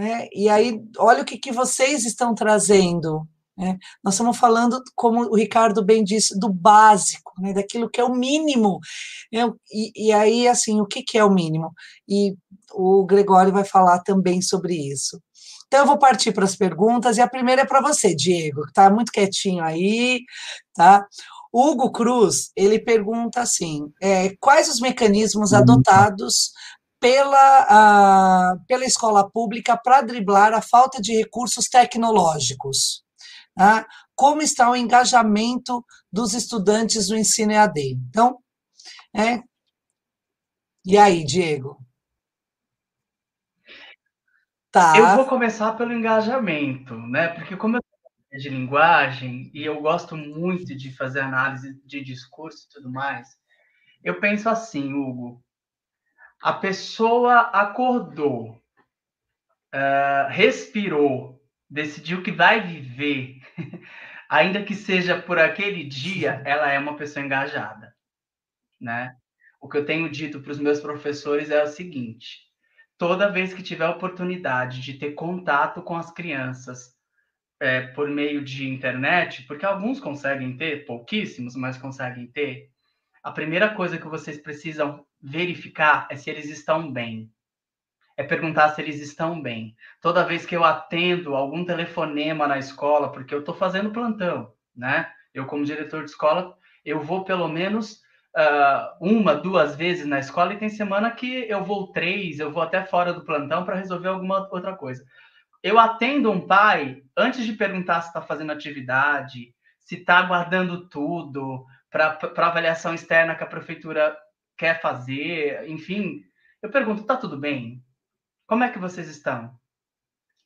Né? E aí, olha o que, que vocês estão trazendo. Né? Nós estamos falando, como o Ricardo bem disse, do básico, né? daquilo que é o mínimo. Né? E, e aí, assim, o que, que é o mínimo? E o Gregório vai falar também sobre isso. Então, eu vou partir para as perguntas, e a primeira é para você, Diego, que está muito quietinho aí, tá? Hugo Cruz, ele pergunta assim, é, quais os mecanismos adotados pela, pela escola pública para driblar a falta de recursos tecnológicos. Tá? Como está o engajamento dos estudantes no ensino EAD? Então, é... e aí, Diego? Tá. Eu vou começar pelo engajamento, né? Porque como eu de linguagem e eu gosto muito de fazer análise de discurso e tudo mais, Eu penso assim, Hugo. A pessoa acordou, uh, respirou, decidiu que vai viver, ainda que seja por aquele dia, ela é uma pessoa engajada, né? O que eu tenho dito para os meus professores é o seguinte: toda vez que tiver oportunidade de ter contato com as crianças é, por meio de internet, porque alguns conseguem ter, pouquíssimos, mas conseguem ter, a primeira coisa que vocês precisam verificar é se eles estão bem. É perguntar se eles estão bem. Toda vez que eu atendo algum telefonema na escola, porque eu estou fazendo plantão, né? Eu, como diretor de escola, eu vou pelo menos uh, uma, duas vezes na escola e tem semana que eu vou três, eu vou até fora do plantão para resolver alguma outra coisa. Eu atendo um pai antes de perguntar se está fazendo atividade, se está guardando tudo para avaliação externa que a prefeitura quer fazer, enfim. Eu pergunto, está tudo bem? Como é que vocês estão?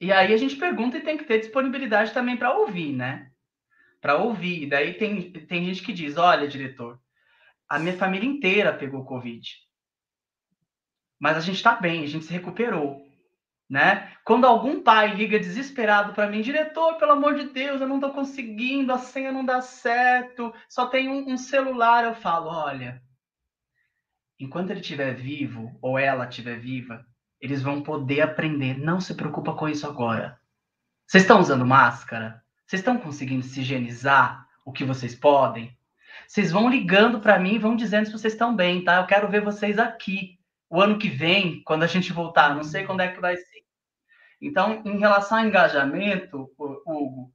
E aí a gente pergunta e tem que ter disponibilidade também para ouvir, né? Para ouvir. Daí tem, tem gente que diz: olha, diretor, a minha família inteira pegou Covid. Mas a gente está bem, a gente se recuperou. Né? Quando algum pai liga desesperado para mim, diretor, pelo amor de Deus, eu não estou conseguindo, a senha não dá certo, só tem um, um celular, eu falo, olha, enquanto ele estiver vivo ou ela estiver viva, eles vão poder aprender. Não se preocupa com isso agora. Vocês estão usando máscara? Vocês estão conseguindo se higienizar o que vocês podem? Vocês vão ligando para mim, vão dizendo se vocês estão bem, tá? Eu quero ver vocês aqui o ano que vem, quando a gente voltar. Não sei quando é que vai ser. Então, em relação ao engajamento, Hugo,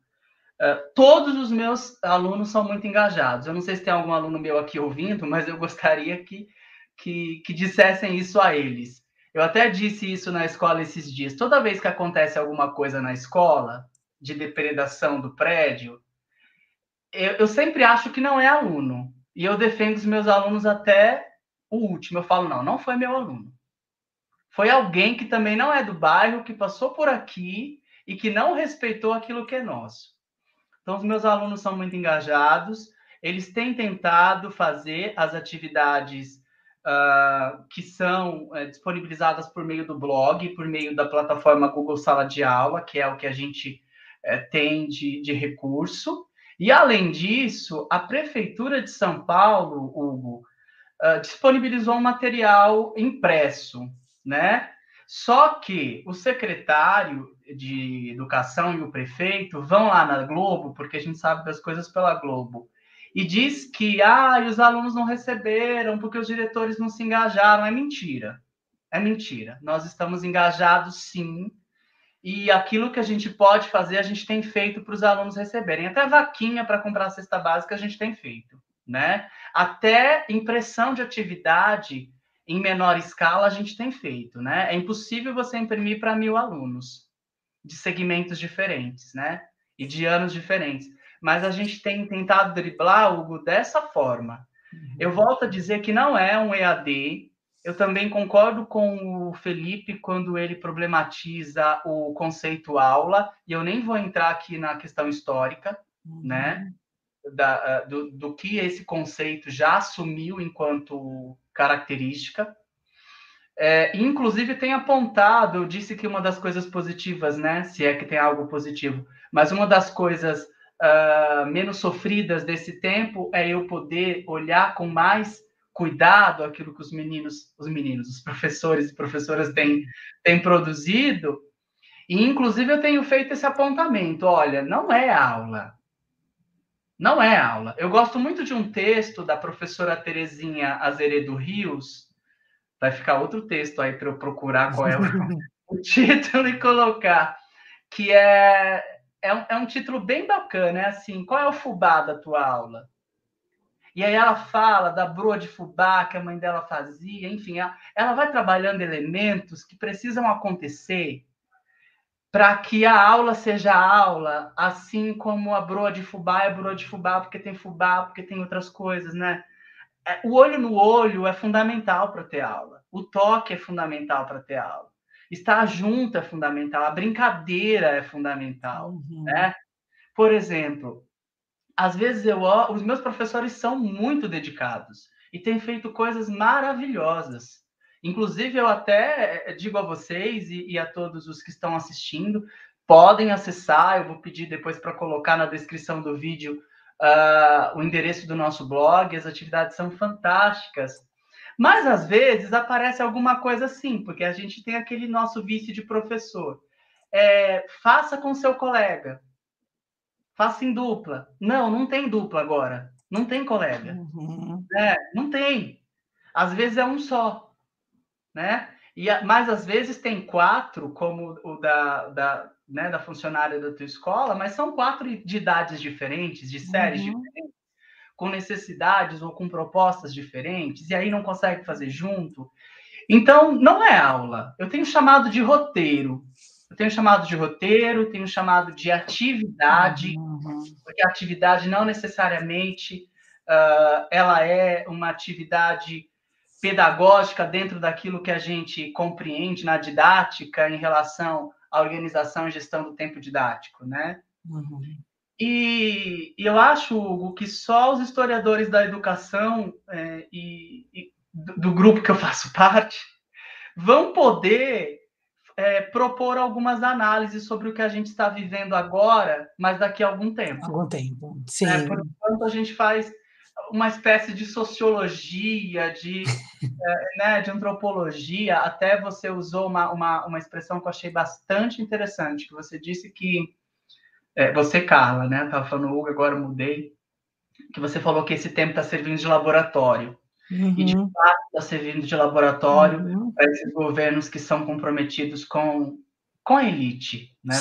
é, todos os meus alunos são muito engajados. Eu não sei se tem algum aluno meu aqui ouvindo, mas eu gostaria que, que, que dissessem isso a eles. Eu até disse isso na escola esses dias. Toda vez que acontece alguma coisa na escola, de depredação do prédio, eu, eu sempre acho que não é aluno. E eu defendo os meus alunos até o último. Eu falo, não, não foi meu aluno. Foi alguém que também não é do bairro, que passou por aqui e que não respeitou aquilo que é nosso. Então, os meus alunos são muito engajados, eles têm tentado fazer as atividades uh, que são uh, disponibilizadas por meio do blog, por meio da plataforma Google Sala de Aula, que é o que a gente uh, tem de, de recurso. E, além disso, a Prefeitura de São Paulo, Hugo, uh, disponibilizou um material impresso, né? Só que o secretário de educação e o prefeito vão lá na Globo, porque a gente sabe das coisas pela Globo, e diz que ah, os alunos não receberam porque os diretores não se engajaram. É mentira. É mentira. Nós estamos engajados sim e aquilo que a gente pode fazer, a gente tem feito para os alunos receberem. Até vaquinha para comprar a cesta básica a gente tem feito, né? Até impressão de atividade em menor escala a gente tem feito, né? É impossível você imprimir para mil alunos de segmentos diferentes, né? E de anos diferentes. Mas a gente tem tentado driblar, Hugo, dessa forma. Uhum. Eu volto a dizer que não é um EAD, eu também concordo com o Felipe quando ele problematiza o conceito aula, e eu nem vou entrar aqui na questão histórica, uhum. né? Da, do, do que esse conceito já assumiu enquanto característica. É, inclusive tem apontado, eu disse que uma das coisas positivas, né? Se é que tem algo positivo, mas uma das coisas uh, menos sofridas desse tempo é eu poder olhar com mais cuidado aquilo que os meninos, os meninos, os professores e professoras têm, têm produzido. E, inclusive, eu tenho feito esse apontamento. Olha, não é aula. Não é aula. Eu gosto muito de um texto da professora Terezinha Azeredo Rios. Vai ficar outro texto aí para eu procurar qual é o, o título e colocar. Que é, é, um, é um título bem bacana. É assim: qual é o fubá da tua aula? E aí ela fala da broa de fubá que a mãe dela fazia, enfim, ela vai trabalhando elementos que precisam acontecer para que a aula seja aula, assim como a broa de fubá é broa de fubá porque tem fubá, porque tem outras coisas, né? É, o olho no olho é fundamental para ter aula. O toque é fundamental para ter aula. Estar junto é fundamental. A brincadeira é fundamental, uhum. né? Por exemplo, às vezes eu, os meus professores são muito dedicados. e tem feito coisas maravilhosas. Inclusive, eu até eh, digo a vocês e, e a todos os que estão assistindo, podem acessar, eu vou pedir depois para colocar na descrição do vídeo uh, o endereço do nosso blog, as atividades são fantásticas. Mas às vezes aparece alguma coisa assim, porque a gente tem aquele nosso vício de professor. É, faça com seu colega. Faça em dupla. Não, não tem dupla agora. Não tem colega. Uhum. É, não tem. Às vezes é um só. Né? E, mas às vezes tem quatro, como o da, da, né, da funcionária da tua escola, mas são quatro de idades diferentes, de séries uhum. diferentes, com necessidades ou com propostas diferentes, e aí não consegue fazer junto. Então, não é aula. Eu tenho chamado de roteiro. Eu tenho chamado de roteiro, tenho chamado de atividade, uhum. porque a atividade não necessariamente uh, ela é uma atividade pedagógica dentro daquilo que a gente compreende na didática em relação à organização e gestão do tempo didático, né? Uhum. E, e, eu acho, Hugo, que só os historiadores da educação é, e, e do, do, grupo que eu faço parte vão poder é, propor algumas análises sobre o que a gente está vivendo agora, mas daqui a algum tempo. Algum tempo, sim. É, por enquanto a gente faz uma espécie de sociologia, de, é, né, de antropologia. Até você usou uma, uma, uma expressão que eu achei bastante interessante, que você disse que é, você, Carla, né? Estava falando Hugo, agora mudei. Que você falou que esse tempo está servindo de laboratório. Uhum. E de uhum. fato está servindo de laboratório uhum. para esses governos que são comprometidos com, com a elite, né?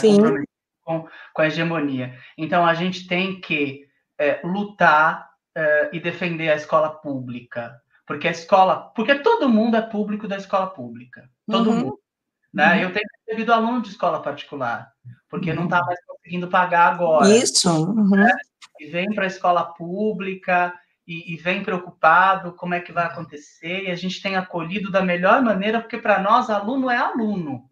Com, com a hegemonia. Então a gente tem que é, lutar uh, e defender a escola pública. Porque a escola. Porque todo mundo é público da escola pública. Todo uhum. mundo. Né? Uhum. Eu tenho recebido aluno de escola particular, porque uhum. não está mais conseguindo pagar agora. Isso. Uhum. Né? E vem para a escola pública e, e, vem preocupado como é que vai acontecer, e a gente tem acolhido da melhor maneira, porque para nós, aluno é aluno,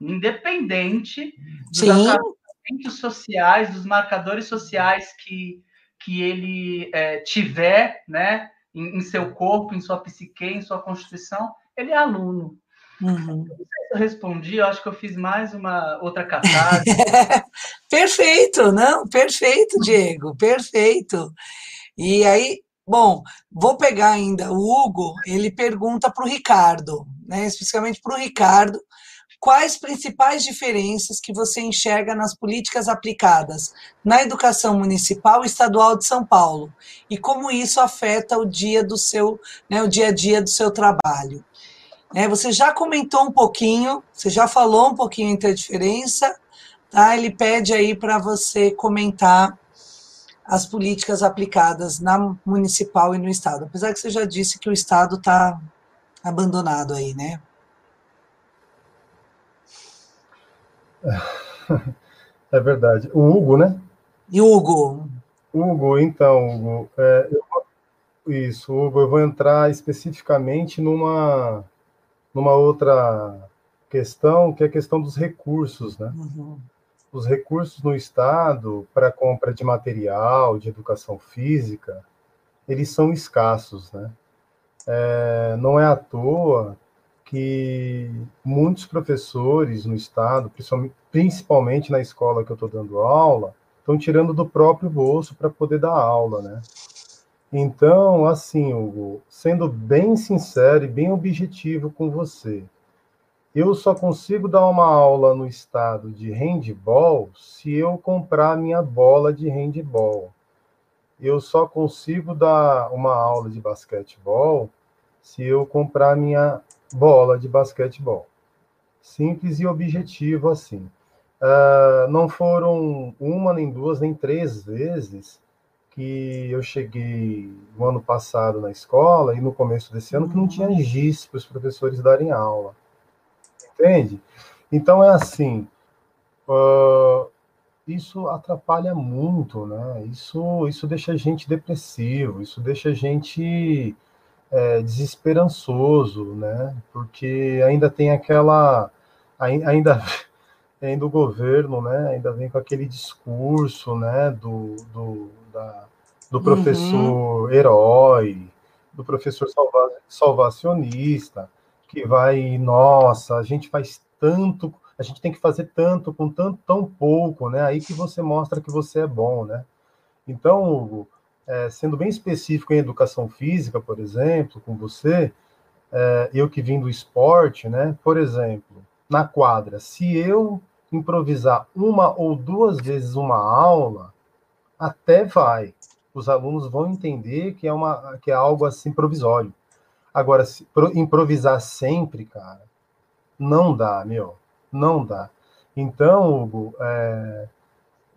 independente dos Sim. sociais, dos marcadores sociais que, que ele é, tiver, né, em, em, seu corpo, em sua psique, em sua constituição, ele é aluno. Uhum. Não sei se eu respondi, eu acho que eu fiz mais uma outra catarse. perfeito, não, perfeito, Diego, perfeito. E aí, bom, vou pegar ainda o Hugo, ele pergunta para o Ricardo, né, especificamente para o Ricardo, quais principais diferenças que você enxerga nas políticas aplicadas na educação municipal e estadual de São Paulo e como isso afeta o dia do seu, né, o dia a dia do seu trabalho. É, você já comentou um pouquinho, você já falou um pouquinho entre a diferença, tá? Ele pede aí para você comentar as políticas aplicadas na municipal e no estado, apesar que você já disse que o estado está abandonado aí, né? É verdade. O Hugo, né? E Hugo? Hugo, então, Hugo, é, eu, isso, Hugo, eu vou entrar especificamente numa, numa outra questão, que é a questão dos recursos, né? Uhum. Os recursos no Estado para compra de material, de educação física, eles são escassos, né? É, não é à toa que muitos professores no estado, principalmente na escola que eu estou dando aula, estão tirando do próprio bolso para poder dar aula, né? Então, assim, Hugo, sendo bem sincero e bem objetivo com você, eu só consigo dar uma aula no estado de handball se eu comprar minha bola de handball. Eu só consigo dar uma aula de basquetebol se eu comprar minha bola de basquetebol. Simples e objetivo assim. Uh, não foram uma, nem duas, nem três vezes que eu cheguei no ano passado na escola e no começo desse ano que não tinha giz para os professores darem aula. Entende? Então é assim. Uh, isso atrapalha muito, né? Isso, isso deixa a gente depressivo, isso deixa a gente é, desesperançoso, né? Porque ainda tem aquela ainda ainda o governo, né? Ainda vem com aquele discurso, né? Do, do, da, do professor uhum. herói, do professor salva, salvacionista, que vai, nossa, a gente faz tanto, a gente tem que fazer tanto com tanto tão pouco, né? Aí que você mostra que você é bom, né? Então, Hugo, é, sendo bem específico em educação física, por exemplo, com você, é, eu que vim do esporte, né? Por exemplo, na quadra, se eu improvisar uma ou duas vezes uma aula, até vai. Os alunos vão entender que é, uma, que é algo assim provisório. Agora, se, pro, improvisar sempre, cara, não dá, meu. Não dá. Então, Hugo, é,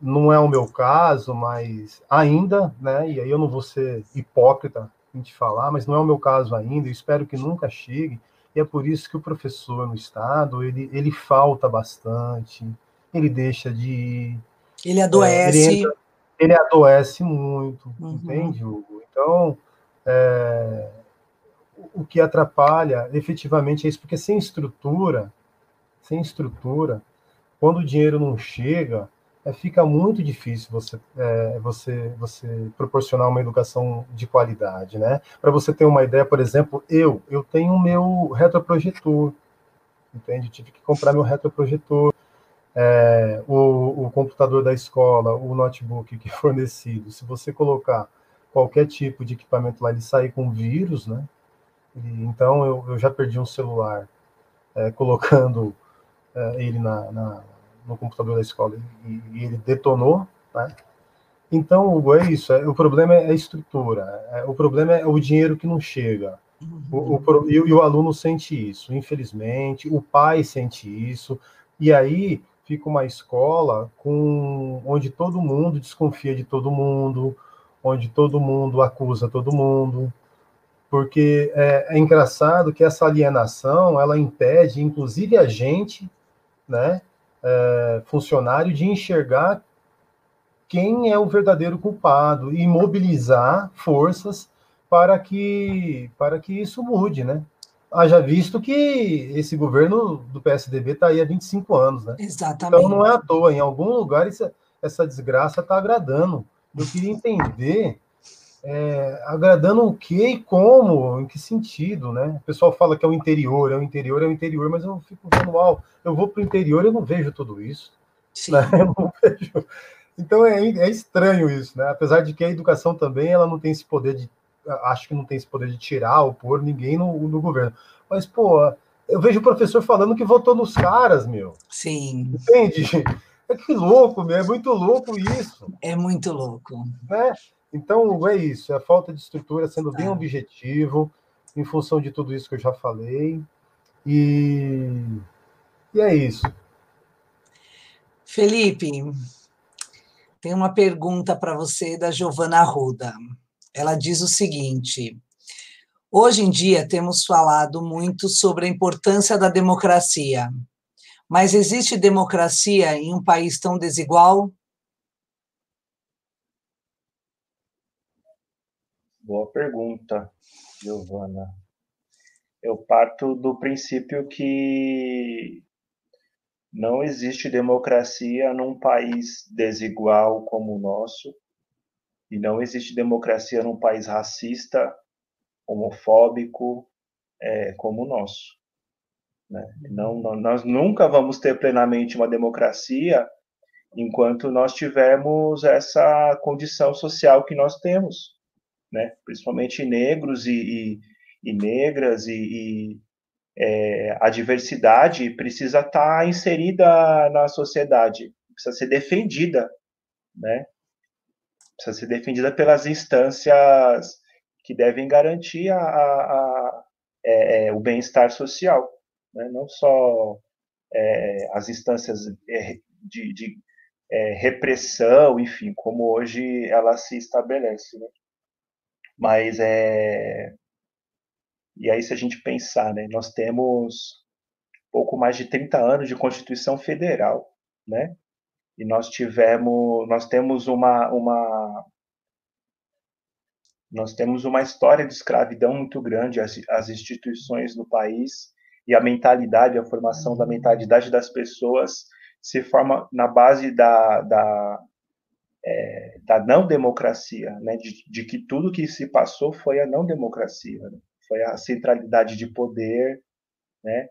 não é o meu caso, mas ainda, né? E aí eu não vou ser hipócrita em te falar, mas não é o meu caso ainda, eu espero que nunca chegue. E é por isso que o professor no estado, ele, ele falta bastante, ele deixa de ir. Ele adoece. É, ele, entra, ele, adoece muito, uhum. entende, Hugo? Então, é, o que atrapalha efetivamente é isso, porque sem estrutura, sem estrutura, quando o dinheiro não chega, é, fica muito difícil você, é, você, você proporcionar uma educação de qualidade, né? Para você ter uma ideia, por exemplo, eu, eu tenho o meu retroprojetor, entende? Tive que comprar meu retroprojetor, é, o, o computador da escola, o notebook que é fornecido, se você colocar qualquer tipo de equipamento lá, ele sai com vírus, né? E, então, eu, eu já perdi um celular é, colocando é, ele na, na no computador da escola e, e ele detonou, né? Então, Hugo, é isso. É, o problema é a estrutura. É, o problema é o dinheiro que não chega. O, o, e, o aluno sente isso, infelizmente. O pai sente isso. E aí fica uma escola com onde todo mundo desconfia de todo mundo, onde todo mundo acusa todo mundo. Porque é, é engraçado que essa alienação ela impede, inclusive a gente, né, é, funcionário de enxergar quem é o verdadeiro culpado e mobilizar forças para que para que isso mude, né? Haja visto que esse governo do PSDB está aí há 25 anos, né? Exatamente. Então não é à toa, em algum lugar essa, essa desgraça está agradando. Eu queria entender é, agradando o que e como, em que sentido, né? O pessoal fala que é o interior, é o interior, é o interior, mas eu fico vendo, uau, eu vou para o interior e eu não vejo tudo isso. Sim. Né? Eu não vejo. Então é, é estranho isso, né? Apesar de que a educação também ela não tem esse poder de. Acho que não tem esse poder de tirar ou pôr ninguém no, no governo. Mas, pô, eu vejo o professor falando que votou nos caras, meu. Sim. Entende? É que louco, meu. É muito louco isso. É muito louco. Né? Então, é isso, é a falta de estrutura, sendo bem é. objetivo, em função de tudo isso que eu já falei. E, e é isso. Felipe, tem uma pergunta para você da Giovana Arruda. Ela diz o seguinte: Hoje em dia temos falado muito sobre a importância da democracia, mas existe democracia em um país tão desigual? Boa pergunta, Giovana. Eu parto do princípio que não existe democracia num país desigual como o nosso, e não existe democracia num país racista, homofóbico, é, como o nosso. Né? Não, não, nós nunca vamos ter plenamente uma democracia enquanto nós tivermos essa condição social que nós temos né? principalmente negros e, e, e negras, e, e é, a diversidade precisa estar tá inserida na sociedade, precisa ser defendida, né? Precisa ser defendida pelas instâncias que devem garantir a, a, a é, é o bem-estar social, né? não só é, as instâncias é, de, de é, repressão, enfim, como hoje ela se estabelece. Né? Mas é. E aí, se a gente pensar, né, nós temos pouco mais de 30 anos de Constituição Federal, né? E nós tivemos, nós temos uma, uma nós temos uma história de escravidão muito grande, as, as instituições do país e a mentalidade, a formação da mentalidade das pessoas se forma na base da, da, é, da não democracia, né, de, de, que tudo que se passou foi a não democracia, né, foi a centralidade de poder, né,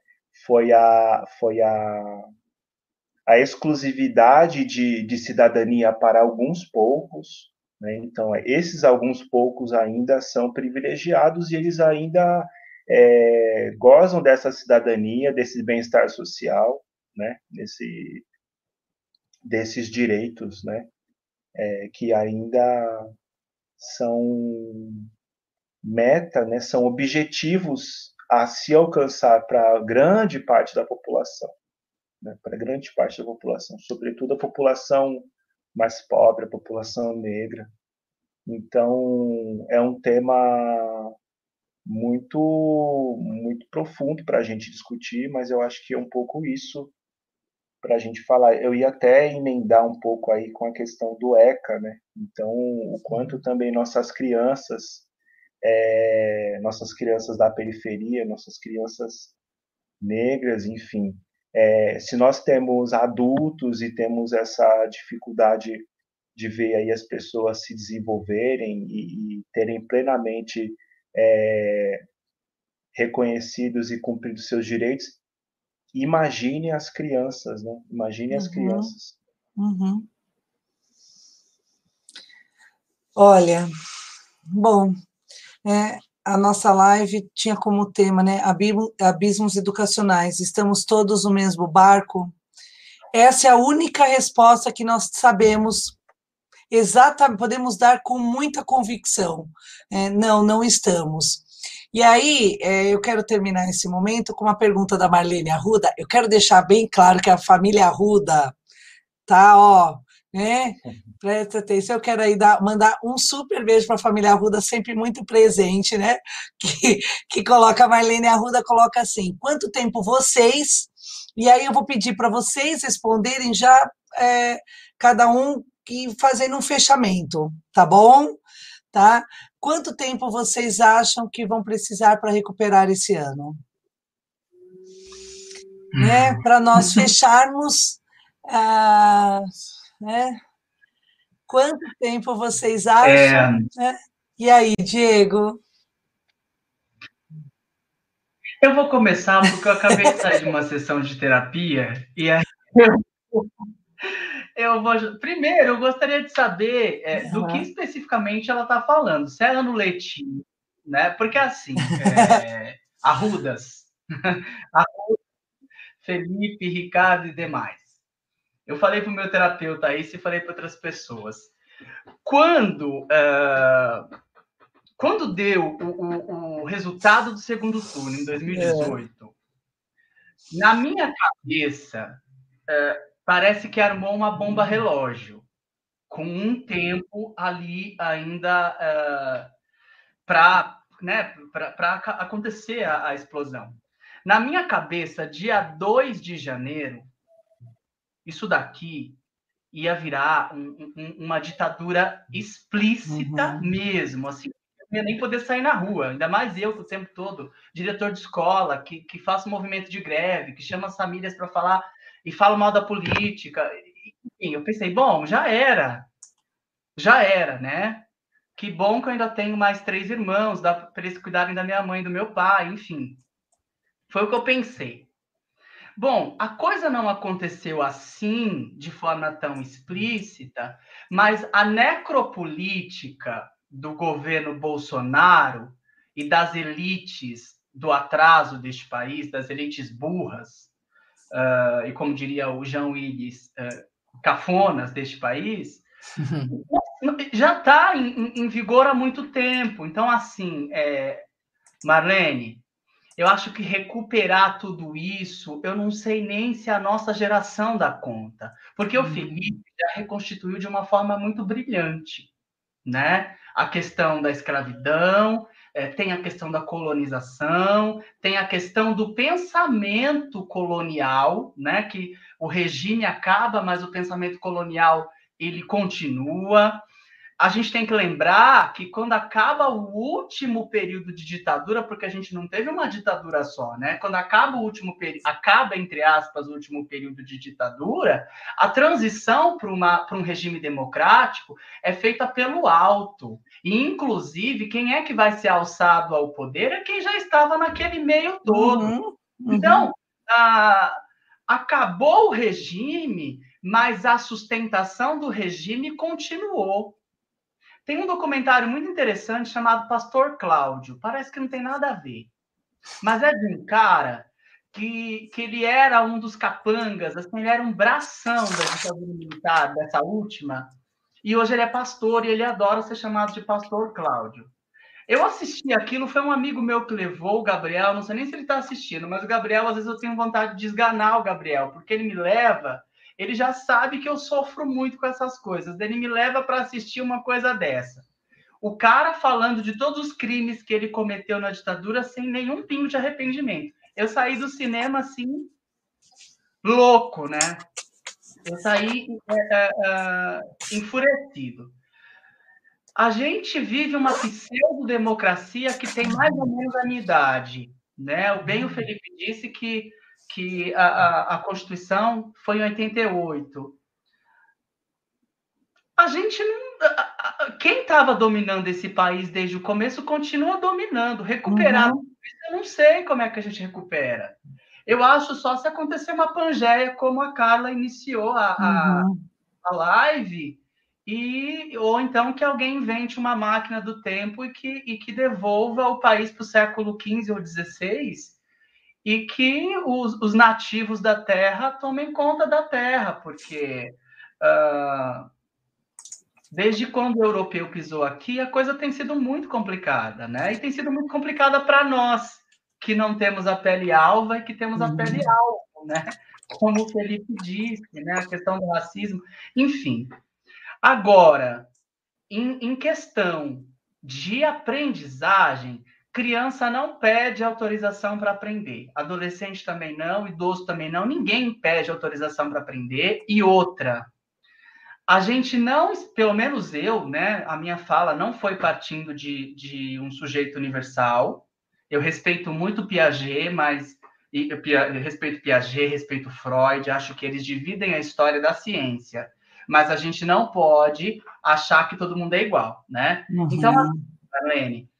foi a, foi a, a exclusividade de, de cidadania para alguns poucos, então esses alguns poucos ainda são privilegiados e eles ainda é, gozam dessa cidadania, desse bem-estar social, né, desse, desses direitos, né, é, que ainda são meta, né, são objetivos a se alcançar para grande parte da população, né, para grande parte da população, sobretudo a população mais pobre, a população negra. Então, é um tema muito muito profundo para a gente discutir, mas eu acho que é um pouco isso para a gente falar. Eu ia até emendar um pouco aí com a questão do ECA, né? Então, o quanto também nossas crianças, é, nossas crianças da periferia, nossas crianças negras, enfim, é, se nós temos adultos e temos essa dificuldade de ver aí as pessoas se desenvolverem e, e terem plenamente é, reconhecidos e cumpridos seus direitos, imagine as crianças, né? Imagine as uhum. crianças. Uhum. Olha, bom, é, a nossa live tinha como tema, né, abismos educacionais. Estamos todos no mesmo barco. Essa é a única resposta que nós sabemos exatamente, podemos dar com muita convicção. É, não, não estamos. E aí, é, eu quero terminar esse momento com uma pergunta da Marlene Arruda. Eu quero deixar bem claro que a família Arruda tá, ó, né? Presta atenção, eu quero aí dar, mandar um super beijo para a família Arruda, sempre muito presente, né? Que, que coloca a Marlene Arruda, coloca assim: quanto tempo vocês? E aí eu vou pedir para vocês responderem já, é, cada um e fazendo um fechamento, tá bom? Tá? Quanto tempo vocês acham que vão precisar para recuperar esse ano? Né? Hum. Para nós fecharmos. Ah, né? Quanto tempo vocês acham? É... Né? E aí, Diego? Eu vou começar porque eu acabei de sair de uma sessão de terapia e aí eu vou. Primeiro, eu gostaria de saber é, uhum. do que especificamente ela está falando. Se ela no leitinho, né? Porque assim, é, Arrudas, Arrudas, Felipe, Ricardo e demais. Eu falei para o meu terapeuta isso e falei para outras pessoas. Quando, uh, quando deu o, o, o, resultado do segundo turno, em 2018, é. na minha cabeça, uh, parece que armou uma bomba relógio, com um tempo ali ainda uh, eh, para né, acontecer a, a, explosão. Na minha cabeça, dia 2 de janeiro, isso daqui ia virar um, um, uma ditadura explícita uhum. mesmo, assim, não ia nem poder sair na rua, ainda mais eu, o tempo todo, diretor de escola, que, que faço movimento de greve, que chama as famílias para falar e falo mal da política. Enfim, eu pensei, bom, já era. Já era, né? Que bom que eu ainda tenho mais três irmãos, dá para eles cuidarem da minha mãe e do meu pai, enfim. Foi o que eu pensei. Bom, a coisa não aconteceu assim, de forma tão explícita, mas a necropolítica do governo Bolsonaro e das elites do atraso deste país, das elites burras, uh, e como diria o Jean Willis, uh, cafonas deste país, já está em, em, vigor há muito tempo. Então, assim, é, Marlene, eu acho que recuperar tudo isso, eu não sei nem se a nossa geração dá conta, porque o uhum. Felipe já reconstituiu de uma forma muito brilhante, né? A questão da escravidão, é, tem a questão da colonização, tem a questão do pensamento colonial, né, que o regime acaba, mas o pensamento colonial ele continua. A gente tem que lembrar que quando acaba o último período de ditadura, porque a gente não teve uma ditadura só, né? Quando acaba o último período, acaba, entre aspas, o último período de ditadura, a transição para um regime democrático é feita pelo alto. E, inclusive, quem é que vai ser alçado ao poder é quem já estava naquele meio todo. Uhum, uhum. Então, a, acabou o regime, mas a sustentação do regime continuou. Tem um documentário muito interessante chamado Pastor Cláudio. Parece que não tem nada a ver. Mas é de um cara que, que ele era um dos capangas, assim, ele era um bração da ditadura militar, dessa última, e hoje ele é pastor e ele adora ser chamado de Pastor Cláudio. Eu assisti aquilo, foi um amigo meu que levou o Gabriel, não sei nem se ele está assistindo, mas o Gabriel, às vezes eu tenho vontade de esganar o Gabriel, porque ele me leva ele já sabe que eu sofro muito com essas coisas. Ele me leva para assistir uma coisa dessa. O cara falando de todos os crimes que ele cometeu na ditadura sem nenhum pingo de arrependimento. Eu saí do cinema assim, louco, né? Eu saí é, é, é, enfurecido. A gente vive uma pseudo-democracia que tem mais ou menos a minha idade. Né? O bem o Felipe disse que que a, a, a Constituição foi em 88. A gente não. Quem estava dominando esse país desde o começo continua dominando. Recuperar, uhum. eu não sei como é que a gente recupera. Eu acho só se acontecer uma pangeia, como a Carla iniciou a, uhum. a, a live, e, ou então que alguém invente uma máquina do tempo e que, e que devolva o país para o século XV ou XVI e que os, os, nativos da terra tomem conta da terra, porque uh, desde quando o europeu pisou aqui, a coisa tem sido muito complicada, né? E tem sido muito complicada para nós, que não temos a pele alva e que temos a pele uhum. alva, né? Como o Felipe disse, né? A questão do racismo, enfim. Agora, em, em questão de aprendizagem, Criança não pede autorização para aprender, adolescente também não, idoso também não, ninguém pede autorização para aprender. E outra, a gente não, pelo menos eu, né, a minha fala não foi partindo de, de um sujeito universal. Eu respeito muito Piaget, mas eu respeito Piaget, respeito Freud, acho que eles dividem a história da ciência, mas a gente não pode achar que todo mundo é igual, né? Uhum. Então, Marlene,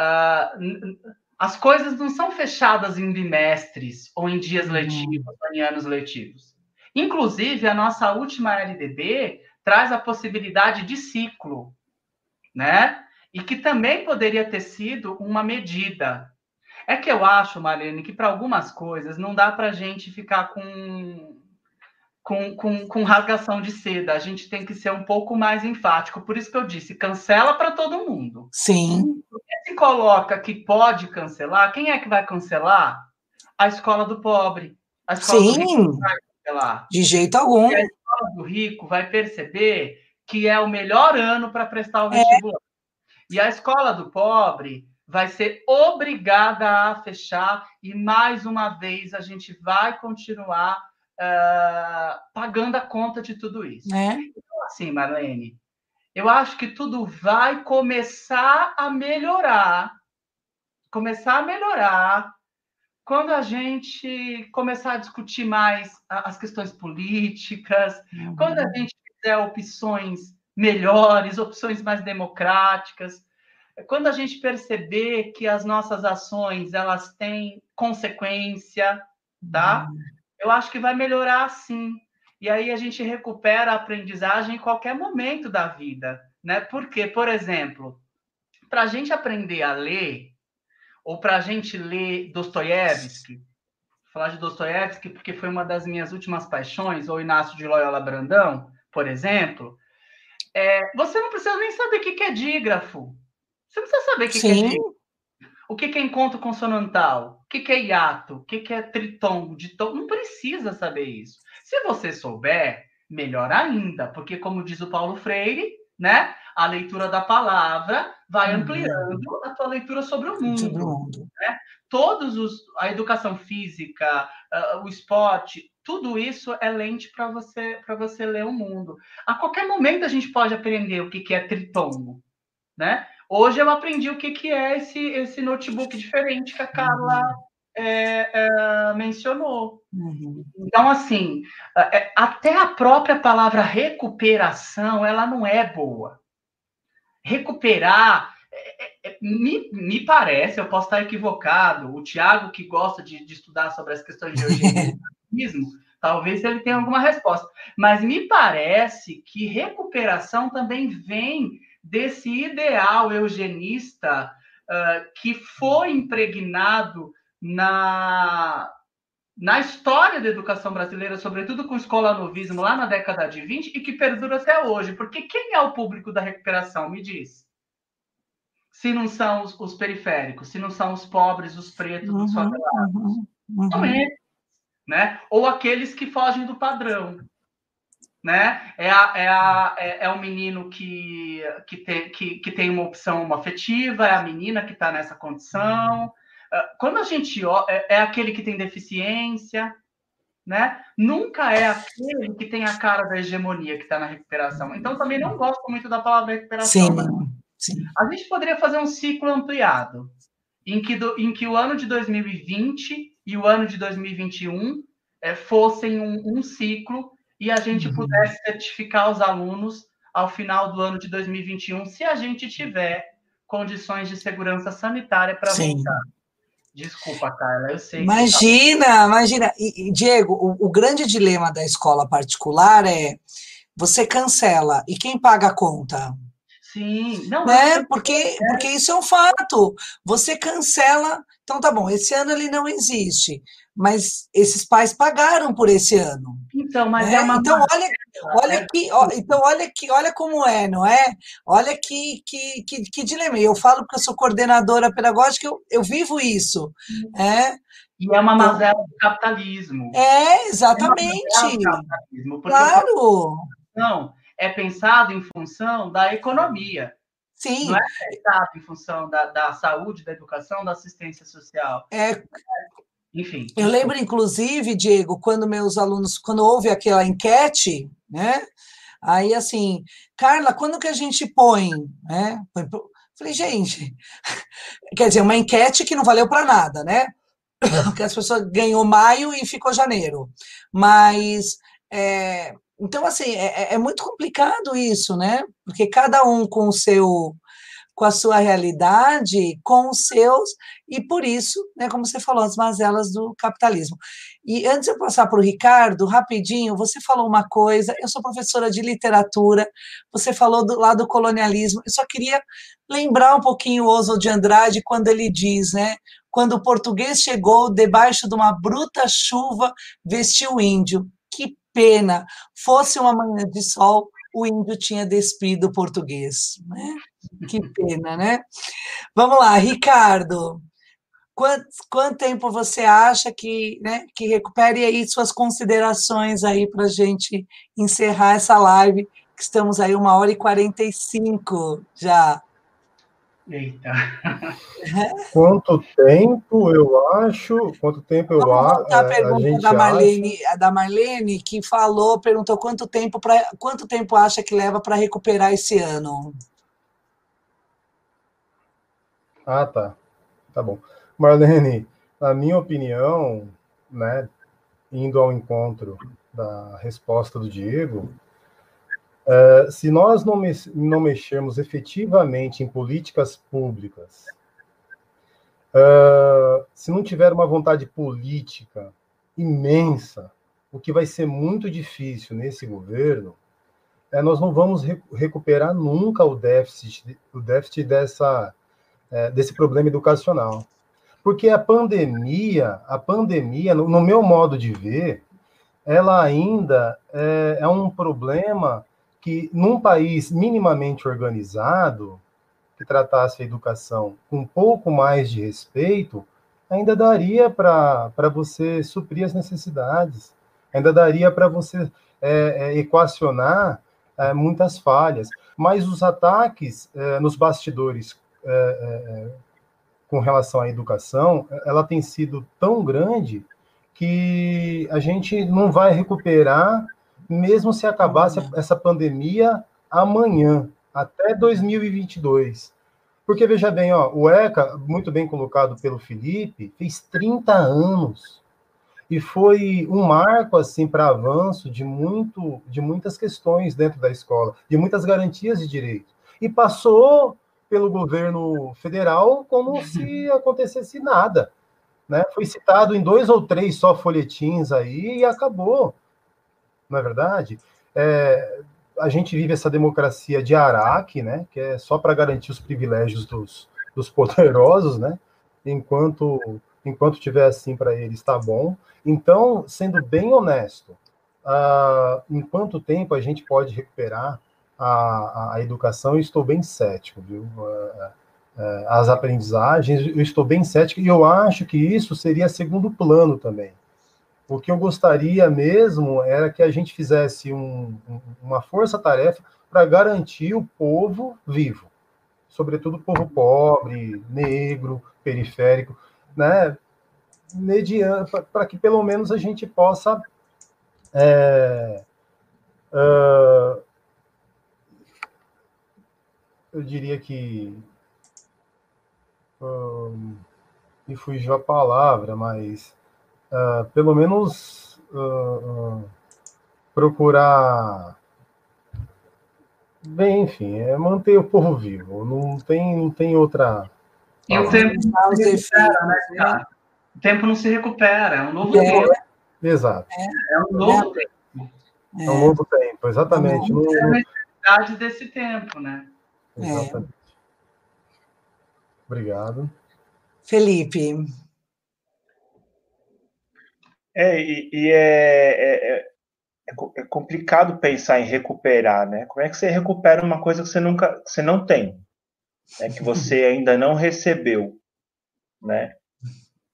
Uh, as coisas não são fechadas em bimestres ou em dias uhum. letivos ou em anos letivos. Inclusive, a nossa última LDB traz a possibilidade de ciclo, né? E que também poderia ter sido uma medida. É que eu acho, Marlene, que para algumas coisas não dá para a gente ficar com com, com, com rasgação de seda. A gente tem que ser um pouco mais enfático. Por isso que eu disse, cancela para todo mundo. Sim. Se coloca que pode cancelar, quem é que vai cancelar? A escola do pobre. A escola Sim. do rico vai cancelar. De jeito algum. E a escola do rico vai perceber que é o melhor ano para prestar o vestibular. É. E a escola do pobre vai ser obrigada a fechar e mais uma vez a gente vai continuar uh, pagando a conta de tudo isso. É. Então, assim, Marlene, eu acho que tudo vai começar a melhorar. Começar a melhorar quando a gente começar a discutir mais as questões políticas, uhum. quando a gente fizer opções melhores, opções mais democráticas, quando a gente perceber que as nossas ações elas têm consequência, tá? Uhum eu acho que vai melhorar sim. E aí a gente recupera a aprendizagem em qualquer momento da vida, né? Porque, por exemplo, para a gente aprender a ler, ou para a gente ler Dostoiévski, falar de Dostoiévski porque foi uma das minhas últimas paixões, ou Inácio de Loyola Brandão, por exemplo, é, você não precisa nem saber o que é dígrafo. Você não precisa saber o que, que é dígrafo. O que é encontro consonantal? O que é hiato? O que é tritongo, ditongo? Não precisa saber isso. Se você souber, melhor ainda, porque como diz o Paulo Freire, né? A leitura da palavra vai uhum. ampliando uhum. a tua leitura sobre o mundo. Né? Todos os a educação física, uh, o esporte, tudo isso é lente para você para você ler o mundo. A qualquer momento a gente pode aprender o que, que é tritongo, né? Hoje eu aprendi o que, que é esse, esse notebook diferente que a Carla é, é, mencionou. Uhum. Então, assim, é, até a própria palavra recuperação, ela não é boa. Recuperar, é, é, é, me, me parece, eu posso estar equivocado, o Tiago, que gosta de, de, estudar sobre as questões de eugenismo, talvez ele tenha alguma resposta. Mas me parece que recuperação também vem desse ideal eugenista uh, que foi impregnado na, na história da educação brasileira, sobretudo com o escolanovismo lá na década de 20, e que perdura até hoje. Porque quem é o público da recuperação? Me diz. Se não são os, os periféricos, se não são os pobres, os pretos, uhum, os favelados. Uhum, uhum. São eles. Né? Ou aqueles que fogem do padrão. Né? É, a, é, a, é, é o menino que, que, tem, que, que tem uma opção afetiva, é a menina que está nessa condição, ah, quando a gente é, é aquele que tem deficiência, né? Nunca é aquele que tem a cara da hegemonia que está na recuperação. Então, também não gosto muito da palavra recuperação. Sim, sim. A gente poderia fazer um ciclo ampliado, em que, do, em que o ano de 2020 e o ano de 2021 é, fossem um, um, ciclo e a gente uhum. pudesse certificar os alunos ao final do ano de 2021, se a gente tiver condições de segurança sanitária para voltar. Desculpa, Carla, eu sei. Imagina, tá... imagina. E, e Diego, o, o, grande dilema da escola particular é você cancela e quem paga a conta? Sim, não. Né? Porque, é. porque isso é um fato. Você cancela. Então tá bom, esse ano ele não existe mas esses pais pagaram por esse ano. Então, mas né? é uma então olha, olha é. que, ó, então olha que, olha como é, não é? Olha que que, que, que dilema. Eu falo porque eu sou coordenadora pedagógica, eu, eu vivo isso, é. E é uma então mazela do capitalismo. É, exatamente. É capitalismo, claro. Não, é pensado em função da economia. Sim. Não é pensado em função da, da saúde, da educação, da assistência social. É, enfim. Eu lembro, inclusive, Diego, quando meus alunos, quando houve aquela enquete, né? Aí assim, Carla, quando que a gente põe, né? Falei, gente, quer dizer, uma enquete que não valeu para nada, né? Porque as pessoas ganhou maio e ficou janeiro. Mas é, então, assim, é, é, muito complicado isso, né? Porque cada um com o seu com a sua realidade, com os seus, e por isso, né, como você falou, as mazelas do capitalismo. E antes de eu passar para o Ricardo, rapidinho, você falou uma coisa, eu sou professora de literatura, você falou do lado do colonialismo, eu só queria lembrar um pouquinho o Oswald de Andrade quando ele diz, né, quando o português chegou debaixo de uma bruta chuva, vestiu o índio. Que pena, fosse uma manhã de sol, o índio tinha despido o português, né? Que pena, né? Vamos lá, Ricardo. Quanto, quanto tempo você acha que, né, que recupere aí suas considerações aí para gente encerrar essa live, que estamos aí uma hora e quarenta e cinco já. Eita. Quanto tempo eu acho? Quanto tempo eu acho? A pergunta a da Marlene, acha... da Marlene que falou, perguntou quanto tempo para quanto tempo acha que leva para recuperar esse ano? Ah, tá. Tá bom. Marlene, na minha opinião, né, indo ao encontro da resposta do Diego, é, se nós não, me, não mexermos efetivamente em políticas públicas, é, se não tiver uma vontade política imensa, o que vai ser muito difícil nesse governo, é, nós não vamos re recuperar nunca o déficit, o déficit dessa é, desse problema educacional. Porque a pandemia, a pandemia, no, no meu modo de ver, ela ainda é, é, um problema que, num país minimamente organizado, que tratasse a educação com um pouco mais de respeito, ainda daria para você suprir as necessidades, ainda daria para você é, é, equacionar é, muitas falhas. Mas os ataques é, nos bastidores é, é, com relação à educação, ela tem sido tão grande que a gente não vai recuperar, mesmo se acabasse essa pandemia amanhã, até 2022. Porque, veja bem, ó, o ECA, muito bem colocado pelo Felipe, fez 30 anos. E foi um marco assim para avanço de muito de muitas questões dentro da escola, de muitas garantias de direito. E passou pelo governo federal como se acontecesse nada. Né? Foi citado em dois ou três só folhetins aí e acabou. Não é verdade? É, a gente vive essa democracia de Araque, né, que é só para garantir os privilégios dos, dos poderosos, né, enquanto enquanto tiver assim para eles está bom. Então, sendo bem honesto, uh, em quanto tempo a gente pode recuperar a, a educação? Eu estou bem cético, viu? Uh, as aprendizagens, eu estou bem cético e eu acho que isso seria segundo plano também. O que eu gostaria mesmo era que a gente fizesse um, uma força-tarefa para garantir o povo vivo, sobretudo o povo pobre, negro, periférico, né? para que pelo menos a gente possa é, uh, eu diria que um, me fugiu a palavra, mas uh, pelo menos uh, procurar bem, enfim, é manter o povo vivo. Não tem, não tem outra. E o tempo não se recupera, né, cara? O tempo não se recupera, é um novo é. tempo. Exato. É, é um novo tempo. É. é um novo tempo, exatamente. É a necessidade desse tempo, né? Exatamente. Obrigado. Felipe. É, e, e é, é, é, é, complicado pensar em recuperar, né? Como é que você recupera uma coisa que você nunca, que você não tem, né? que você ainda não recebeu, né?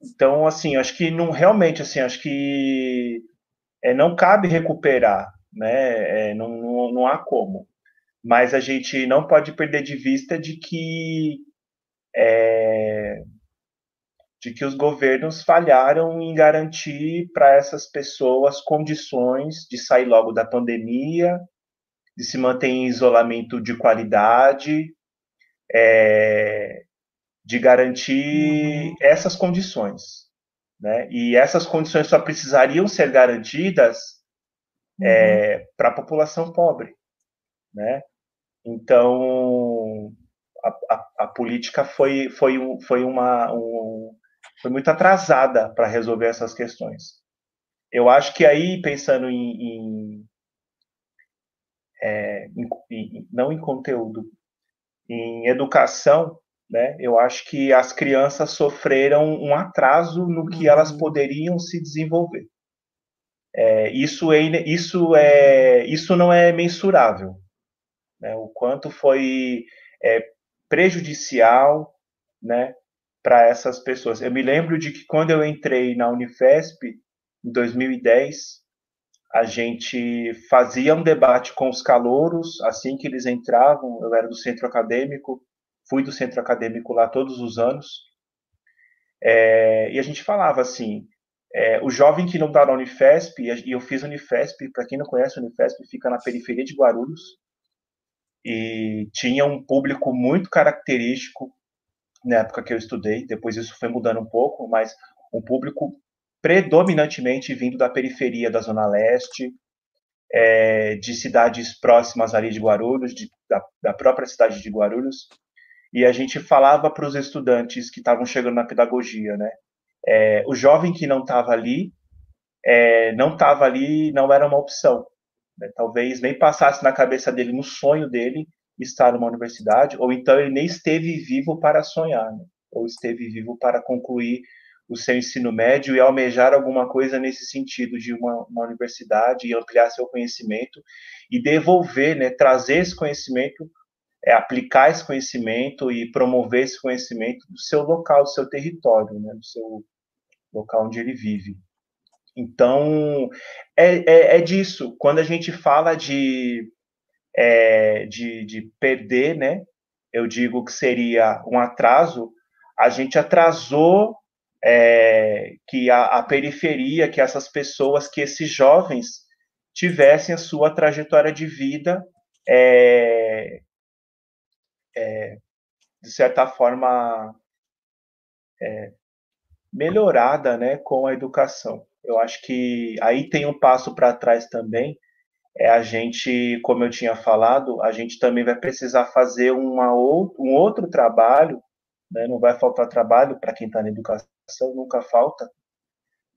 Então, assim, acho que não realmente, assim, acho que é, não cabe recuperar, né? É, não, não, não há como. Mas a gente não pode perder de vista de que é, de que os governos falharam em garantir para essas pessoas condições de sair logo da pandemia, de se manter em isolamento de qualidade, é, de garantir uhum. essas condições. Né? E essas condições só precisariam ser garantidas é, uhum. é, para a população pobre. Né? Então, a, a, a, política foi, foi, foi uma, um, foi muito atrasada para resolver essas questões. Eu acho que aí, pensando em, em, é, em, não em conteúdo, em educação, né, eu acho que as crianças sofreram um atraso no que uhum. elas poderiam se desenvolver. É, isso, é, isso, é, isso não é mensurável. Né, o quanto foi é, prejudicial né, para essas pessoas. Eu me lembro de que quando eu entrei na Unifesp, em 2010, a gente fazia um debate com os calouros assim que eles entravam. Eu era do centro acadêmico, fui do centro acadêmico lá todos os anos. É, e a gente falava assim: é, o jovem que não está na Unifesp, e eu fiz Unifesp, para quem não conhece, Unifesp fica na periferia de Guarulhos, e tinha um público muito característico na época que eu estudei, depois isso foi mudando um pouco, mas um público predominantemente vindo da periferia da Zona Leste, é, de cidades próximas ali de Guarulhos, de, da, da, própria cidade de Guarulhos, e a gente falava para os estudantes que estavam chegando na pedagogia, né? É, o jovem que não estava ali, é, não estava ali, não era uma opção. Né? Talvez nem passasse na cabeça dele, no sonho dele, estar numa universidade, ou então ele nem esteve vivo para sonhar, né? ou esteve vivo para concluir o seu ensino médio e almejar alguma coisa nesse sentido de uma, uma universidade e ampliar seu conhecimento e devolver, né, trazer esse conhecimento, é, aplicar esse conhecimento e promover esse conhecimento do seu local, do seu território, né, do seu local onde ele vive. Então, é, é, é disso. Quando a gente fala de é, de, de perder, né? Eu digo que seria um atraso. A gente atrasou é, que a, a periferia, que essas pessoas, que esses jovens tivessem a sua trajetória de vida é, é, de certa forma é, melhorada né, com a educação. Eu acho que aí tem um passo para trás também. É a gente, como eu tinha falado, a gente também vai precisar fazer uma ou, um outro trabalho, né, não vai faltar trabalho para quem está na educação, nunca falta,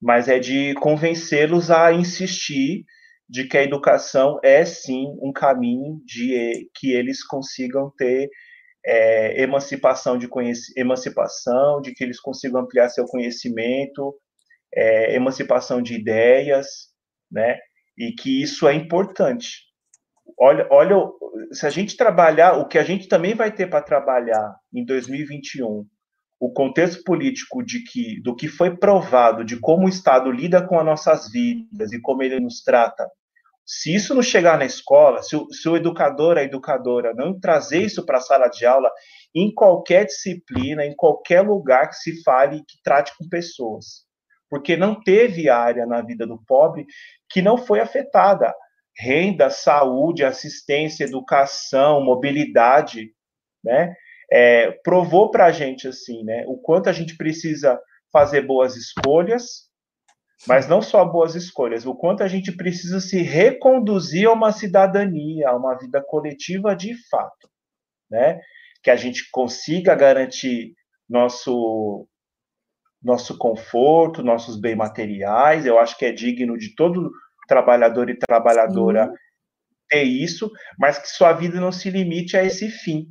mas é de convencê-los a insistir de que a educação é sim um caminho de que eles consigam ter é, emancipação de emancipação, de que eles consigam ampliar seu conhecimento, é, emancipação de ideias, né? E que isso é importante. Olha, olha, se a gente trabalhar, o que a gente também vai ter para trabalhar em 2021, o contexto político de que, do que foi provado, de como o Estado lida com as nossas vidas e como ele nos trata se isso não chegar na escola, se o, se o educador, a educadora não trazer isso para a sala de aula, em qualquer disciplina, em qualquer lugar que se fale, que trate com pessoas. Porque não teve área na vida do pobre que não foi afetada. Renda, saúde, assistência, educação, mobilidade, né? É, provou para a gente assim, né? O quanto a gente precisa fazer boas escolhas, mas não só boas escolhas, o quanto a gente precisa se reconduzir a uma cidadania, a uma vida coletiva de fato, né? Que a gente consiga garantir nosso nosso conforto, nossos bens materiais. Eu acho que é digno de todo trabalhador e trabalhadora Sim. ter isso, mas que sua vida não se limite a esse fim,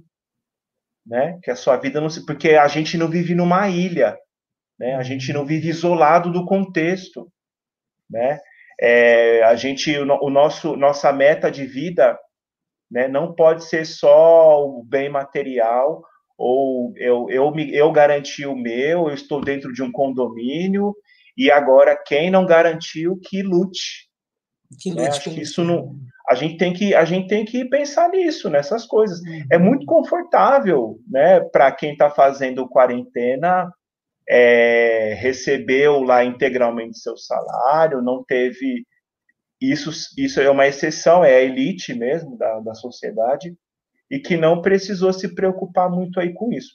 né? Que a sua vida não se, porque a gente não vive numa ilha, né? A gente não vive isolado do contexto, né? É, a gente, o, o, nosso, nossa meta de vida, né, não pode ser só o bem material ou eu, eu, me, eu garanti o meu, eu estou dentro de um condomínio e agora quem não garantiu que lute. Que né? lute Acho que isso não, a gente tem que a gente tem que pensar nisso, nessas coisas. É uhum. muito confortável, né, para quem está fazendo quarentena é, recebeu lá integralmente seu salário, não teve. Isso, isso é uma exceção, é a elite mesmo da, da sociedade, e que não precisou se preocupar muito aí com isso.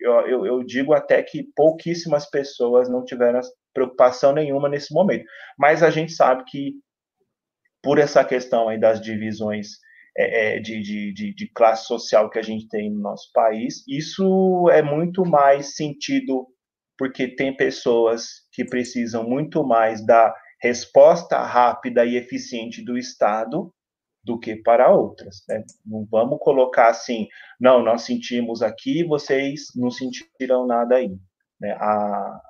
Eu, eu, eu digo até que pouquíssimas pessoas não tiveram preocupação nenhuma nesse momento. Mas a gente sabe que, por essa questão aí das divisões é, é de, de, de, de, classe social que a gente tem no nosso país, isso é muito mais sentido porque tem pessoas que precisam muito mais da resposta rápida e eficiente do Estado do que para outras. Né? Não vamos colocar assim, não, nós sentimos aqui, vocês não sentiram nada aí. Né? A,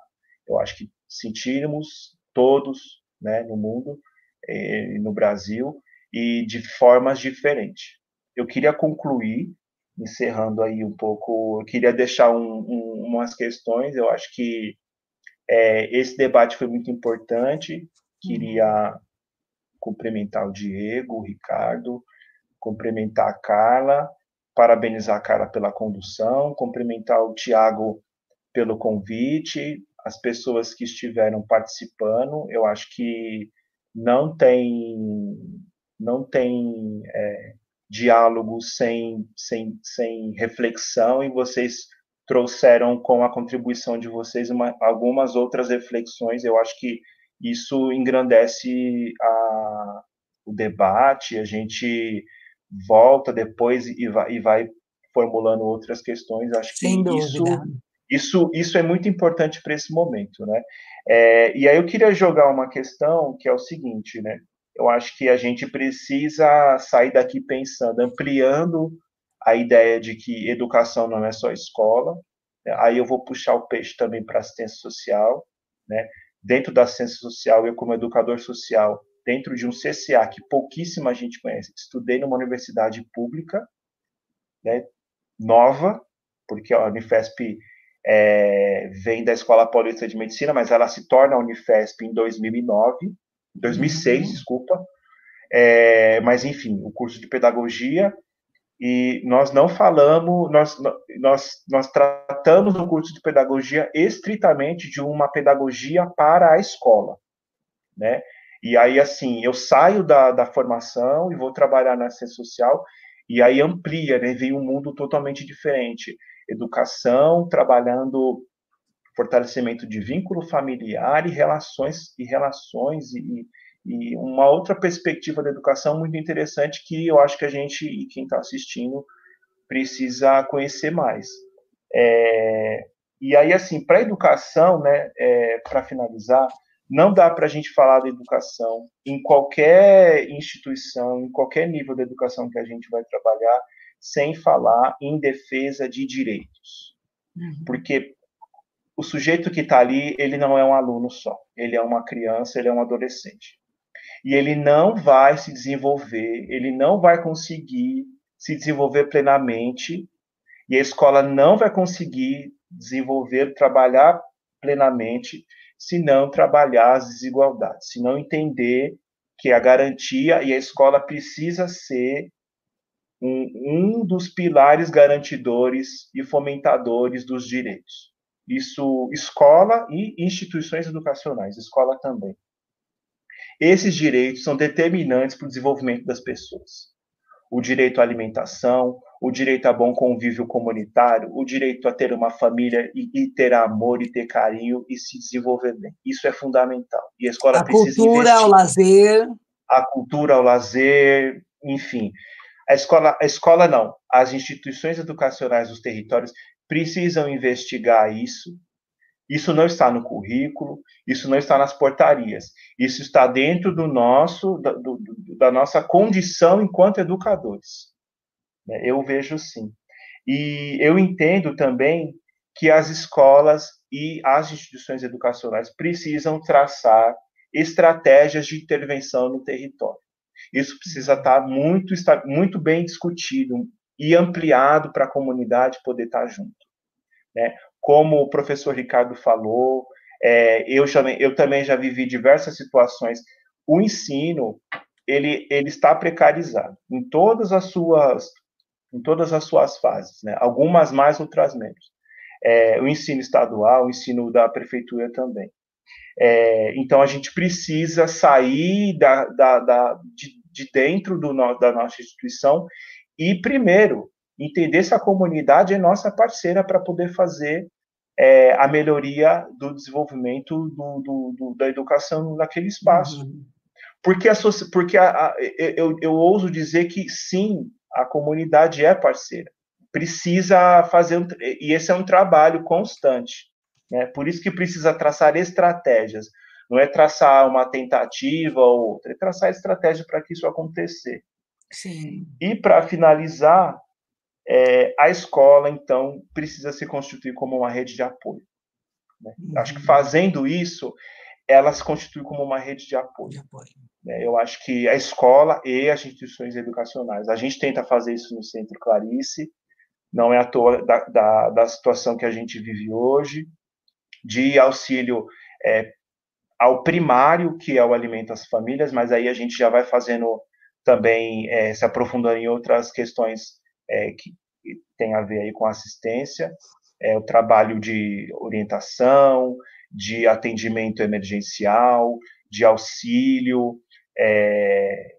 eu acho que sentimos todos né, no mundo e no Brasil e de formas diferentes. Eu queria concluir encerrando aí um pouco, eu queria deixar um, um, umas questões. Eu acho que é, esse debate foi muito importante. Queria uhum. Cumprimentar o Diego, o Ricardo, cumprimentar a Carla, parabenizar a Carla pela condução, cumprimentar o Tiago pelo convite, as pessoas que estiveram participando. Eu acho que não tem não tem é, diálogo sem, sem, sem reflexão e vocês trouxeram com a contribuição de vocês uma, algumas outras reflexões. Eu acho que isso engrandece a, o debate, a gente volta depois e vai, e vai formulando outras questões. Acho que Sem isso, isso, isso é muito importante para esse momento, né? É, e aí eu queria jogar uma questão que é o seguinte, né? eu acho que a gente precisa sair daqui pensando, ampliando a ideia de que educação não é só escola. Né? Aí eu vou puxar o peixe também para assistência social, né? Dentro da assistência social, eu como educador social, dentro de um CCA que pouquíssima gente conhece, estudei numa universidade pública, né? Nova, porque a Unifesp é, vem da Escola Paulista de Medicina, mas ela se torna a Unifesp em 2009, 2006, uhum. desculpa. É, mas, enfim, o curso de pedagogia. E nós não falamos, nós, nós, nós tratamos no curso de pedagogia estritamente de uma pedagogia para a escola, né? E aí, assim, eu saio da, da formação e vou trabalhar na ciência social, e aí amplia, né? Vem um mundo totalmente diferente. Educação, trabalhando fortalecimento de vínculo familiar e relações, e relações e, e uma outra perspectiva da educação muito interessante que eu acho que a gente e quem está assistindo precisa conhecer mais. É, e aí, assim, para a educação, né, é, para finalizar, não dá para a gente falar da educação em qualquer instituição, em qualquer nível da educação que a gente vai trabalhar, sem falar em defesa de direitos. Uhum. Porque o sujeito que está ali, ele não é um aluno só, ele é uma criança, ele é um adolescente e ele não vai se desenvolver, ele não vai conseguir se desenvolver plenamente, e a escola não vai conseguir desenvolver, trabalhar plenamente, se não trabalhar as desigualdades, se não entender que a garantia e a escola precisa ser um, um dos pilares garantidores e fomentadores dos direitos. Isso, escola e instituições educacionais, escola também. Esses direitos são determinantes para o desenvolvimento das pessoas. O direito à alimentação, o direito a bom convívio comunitário, o direito a ter uma família e, e ter amor e ter carinho e se desenvolver bem. Isso é fundamental. E a escola a precisa cultura investir. ao lazer. A cultura ao lazer, enfim. A escola, a escola não. As instituições educacionais dos territórios precisam investigar isso isso não está no currículo, isso não está nas portarias. Isso está dentro do nosso, da, do, da nossa condição enquanto educadores. Né? Eu vejo sim. E eu entendo também que as escolas e as instituições educacionais precisam traçar estratégias de intervenção no território. Isso precisa estar muito, estar muito bem discutido e ampliado para a comunidade poder estar junto. Né? Como o professor Ricardo falou, é, eu, eu também já vivi diversas situações. O ensino ele, ele está precarizado em todas as suas em todas as suas fases, né? Algumas mais, outras menos. É, o ensino estadual, o ensino da prefeitura também. É, então a gente precisa sair da, da, da de, de, dentro do, da nossa instituição e primeiro entender se a comunidade é nossa parceira para poder fazer é, a melhoria do desenvolvimento do, do, do, da educação naquele espaço. Uhum. Porque, a, porque a, a, eu, eu ouso dizer que sim, a comunidade é parceira. Precisa fazer, um, e esse é um trabalho constante. Né? Por isso que precisa traçar estratégias. Não é traçar uma tentativa ou outra, é traçar estratégia para que isso acontecer. Sim. E para finalizar, é, a escola, então, precisa se constituir como uma rede de apoio. Né? Uhum. Acho que fazendo isso, ela se constitui como uma rede de apoio. De apoio. Né? Eu acho que a escola e as instituições educacionais, a gente tenta fazer isso no Centro Clarice, não é à toa da, da, da situação que a gente vive hoje, de auxílio é, ao primário, que é o alimento às famílias, mas aí a gente já vai fazendo também, é, se aprofundando em outras questões é, que tem a ver aí com assistência, é, o trabalho de orientação, de atendimento emergencial, de auxílio, é,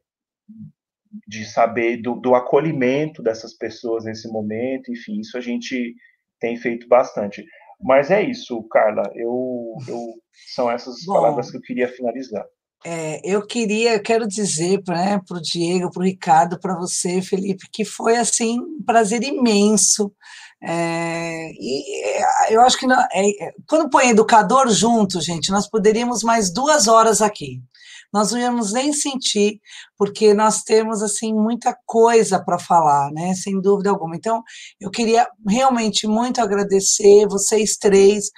de saber do, do, acolhimento dessas pessoas nesse momento, enfim, isso a gente tem feito bastante. Mas é isso, Carla, eu, eu são essas Bom, palavras que eu queria finalizar. É, eu queria, eu quero dizer né, para o Diego, para o Ricardo, para você, Felipe, que foi assim um prazer imenso. É, e é, eu acho que não, é, é, quando põe educador junto, gente, nós poderíamos mais duas horas aqui. Nós não íamos nem sentir, porque nós temos assim muita coisa para falar, né? Sem dúvida alguma. Então, eu queria realmente muito agradecer vocês três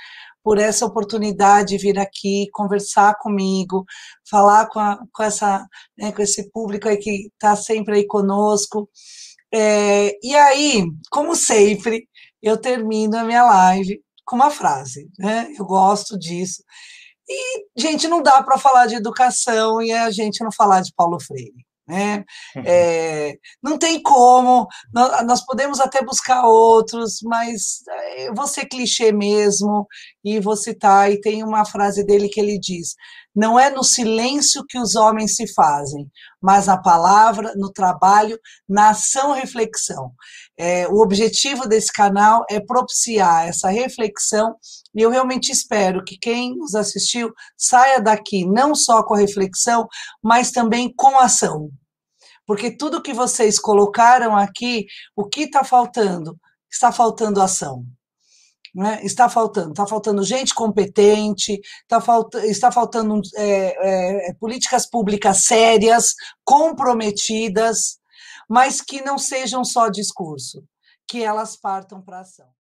por essa oportunidade de vir aqui conversar comigo, falar com, a, com, essa, né, com esse público aí que está sempre aí conosco. É, e aí, como sempre, eu termino a minha live com uma frase, né? Eu gosto disso. E, gente, não dá para falar de educação e a gente não falar de Paulo Freire. Né? É, não tem como, nós podemos até buscar outros, mas eu vou ser clichê mesmo, e vou citar, e tem uma frase dele que ele diz: não é no silêncio que os homens se fazem, mas na palavra, no trabalho, na ação reflexão. É, o objetivo desse canal é propiciar essa reflexão, e eu realmente espero que quem nos assistiu saia daqui não só com a reflexão, mas também com ação. Porque tudo que vocês colocaram aqui, o que está faltando? Está faltando ação. Né? Está faltando, está faltando gente competente, está, falta, está faltando é, é, políticas públicas sérias, comprometidas, mas que não sejam só discurso, que elas partam para ação.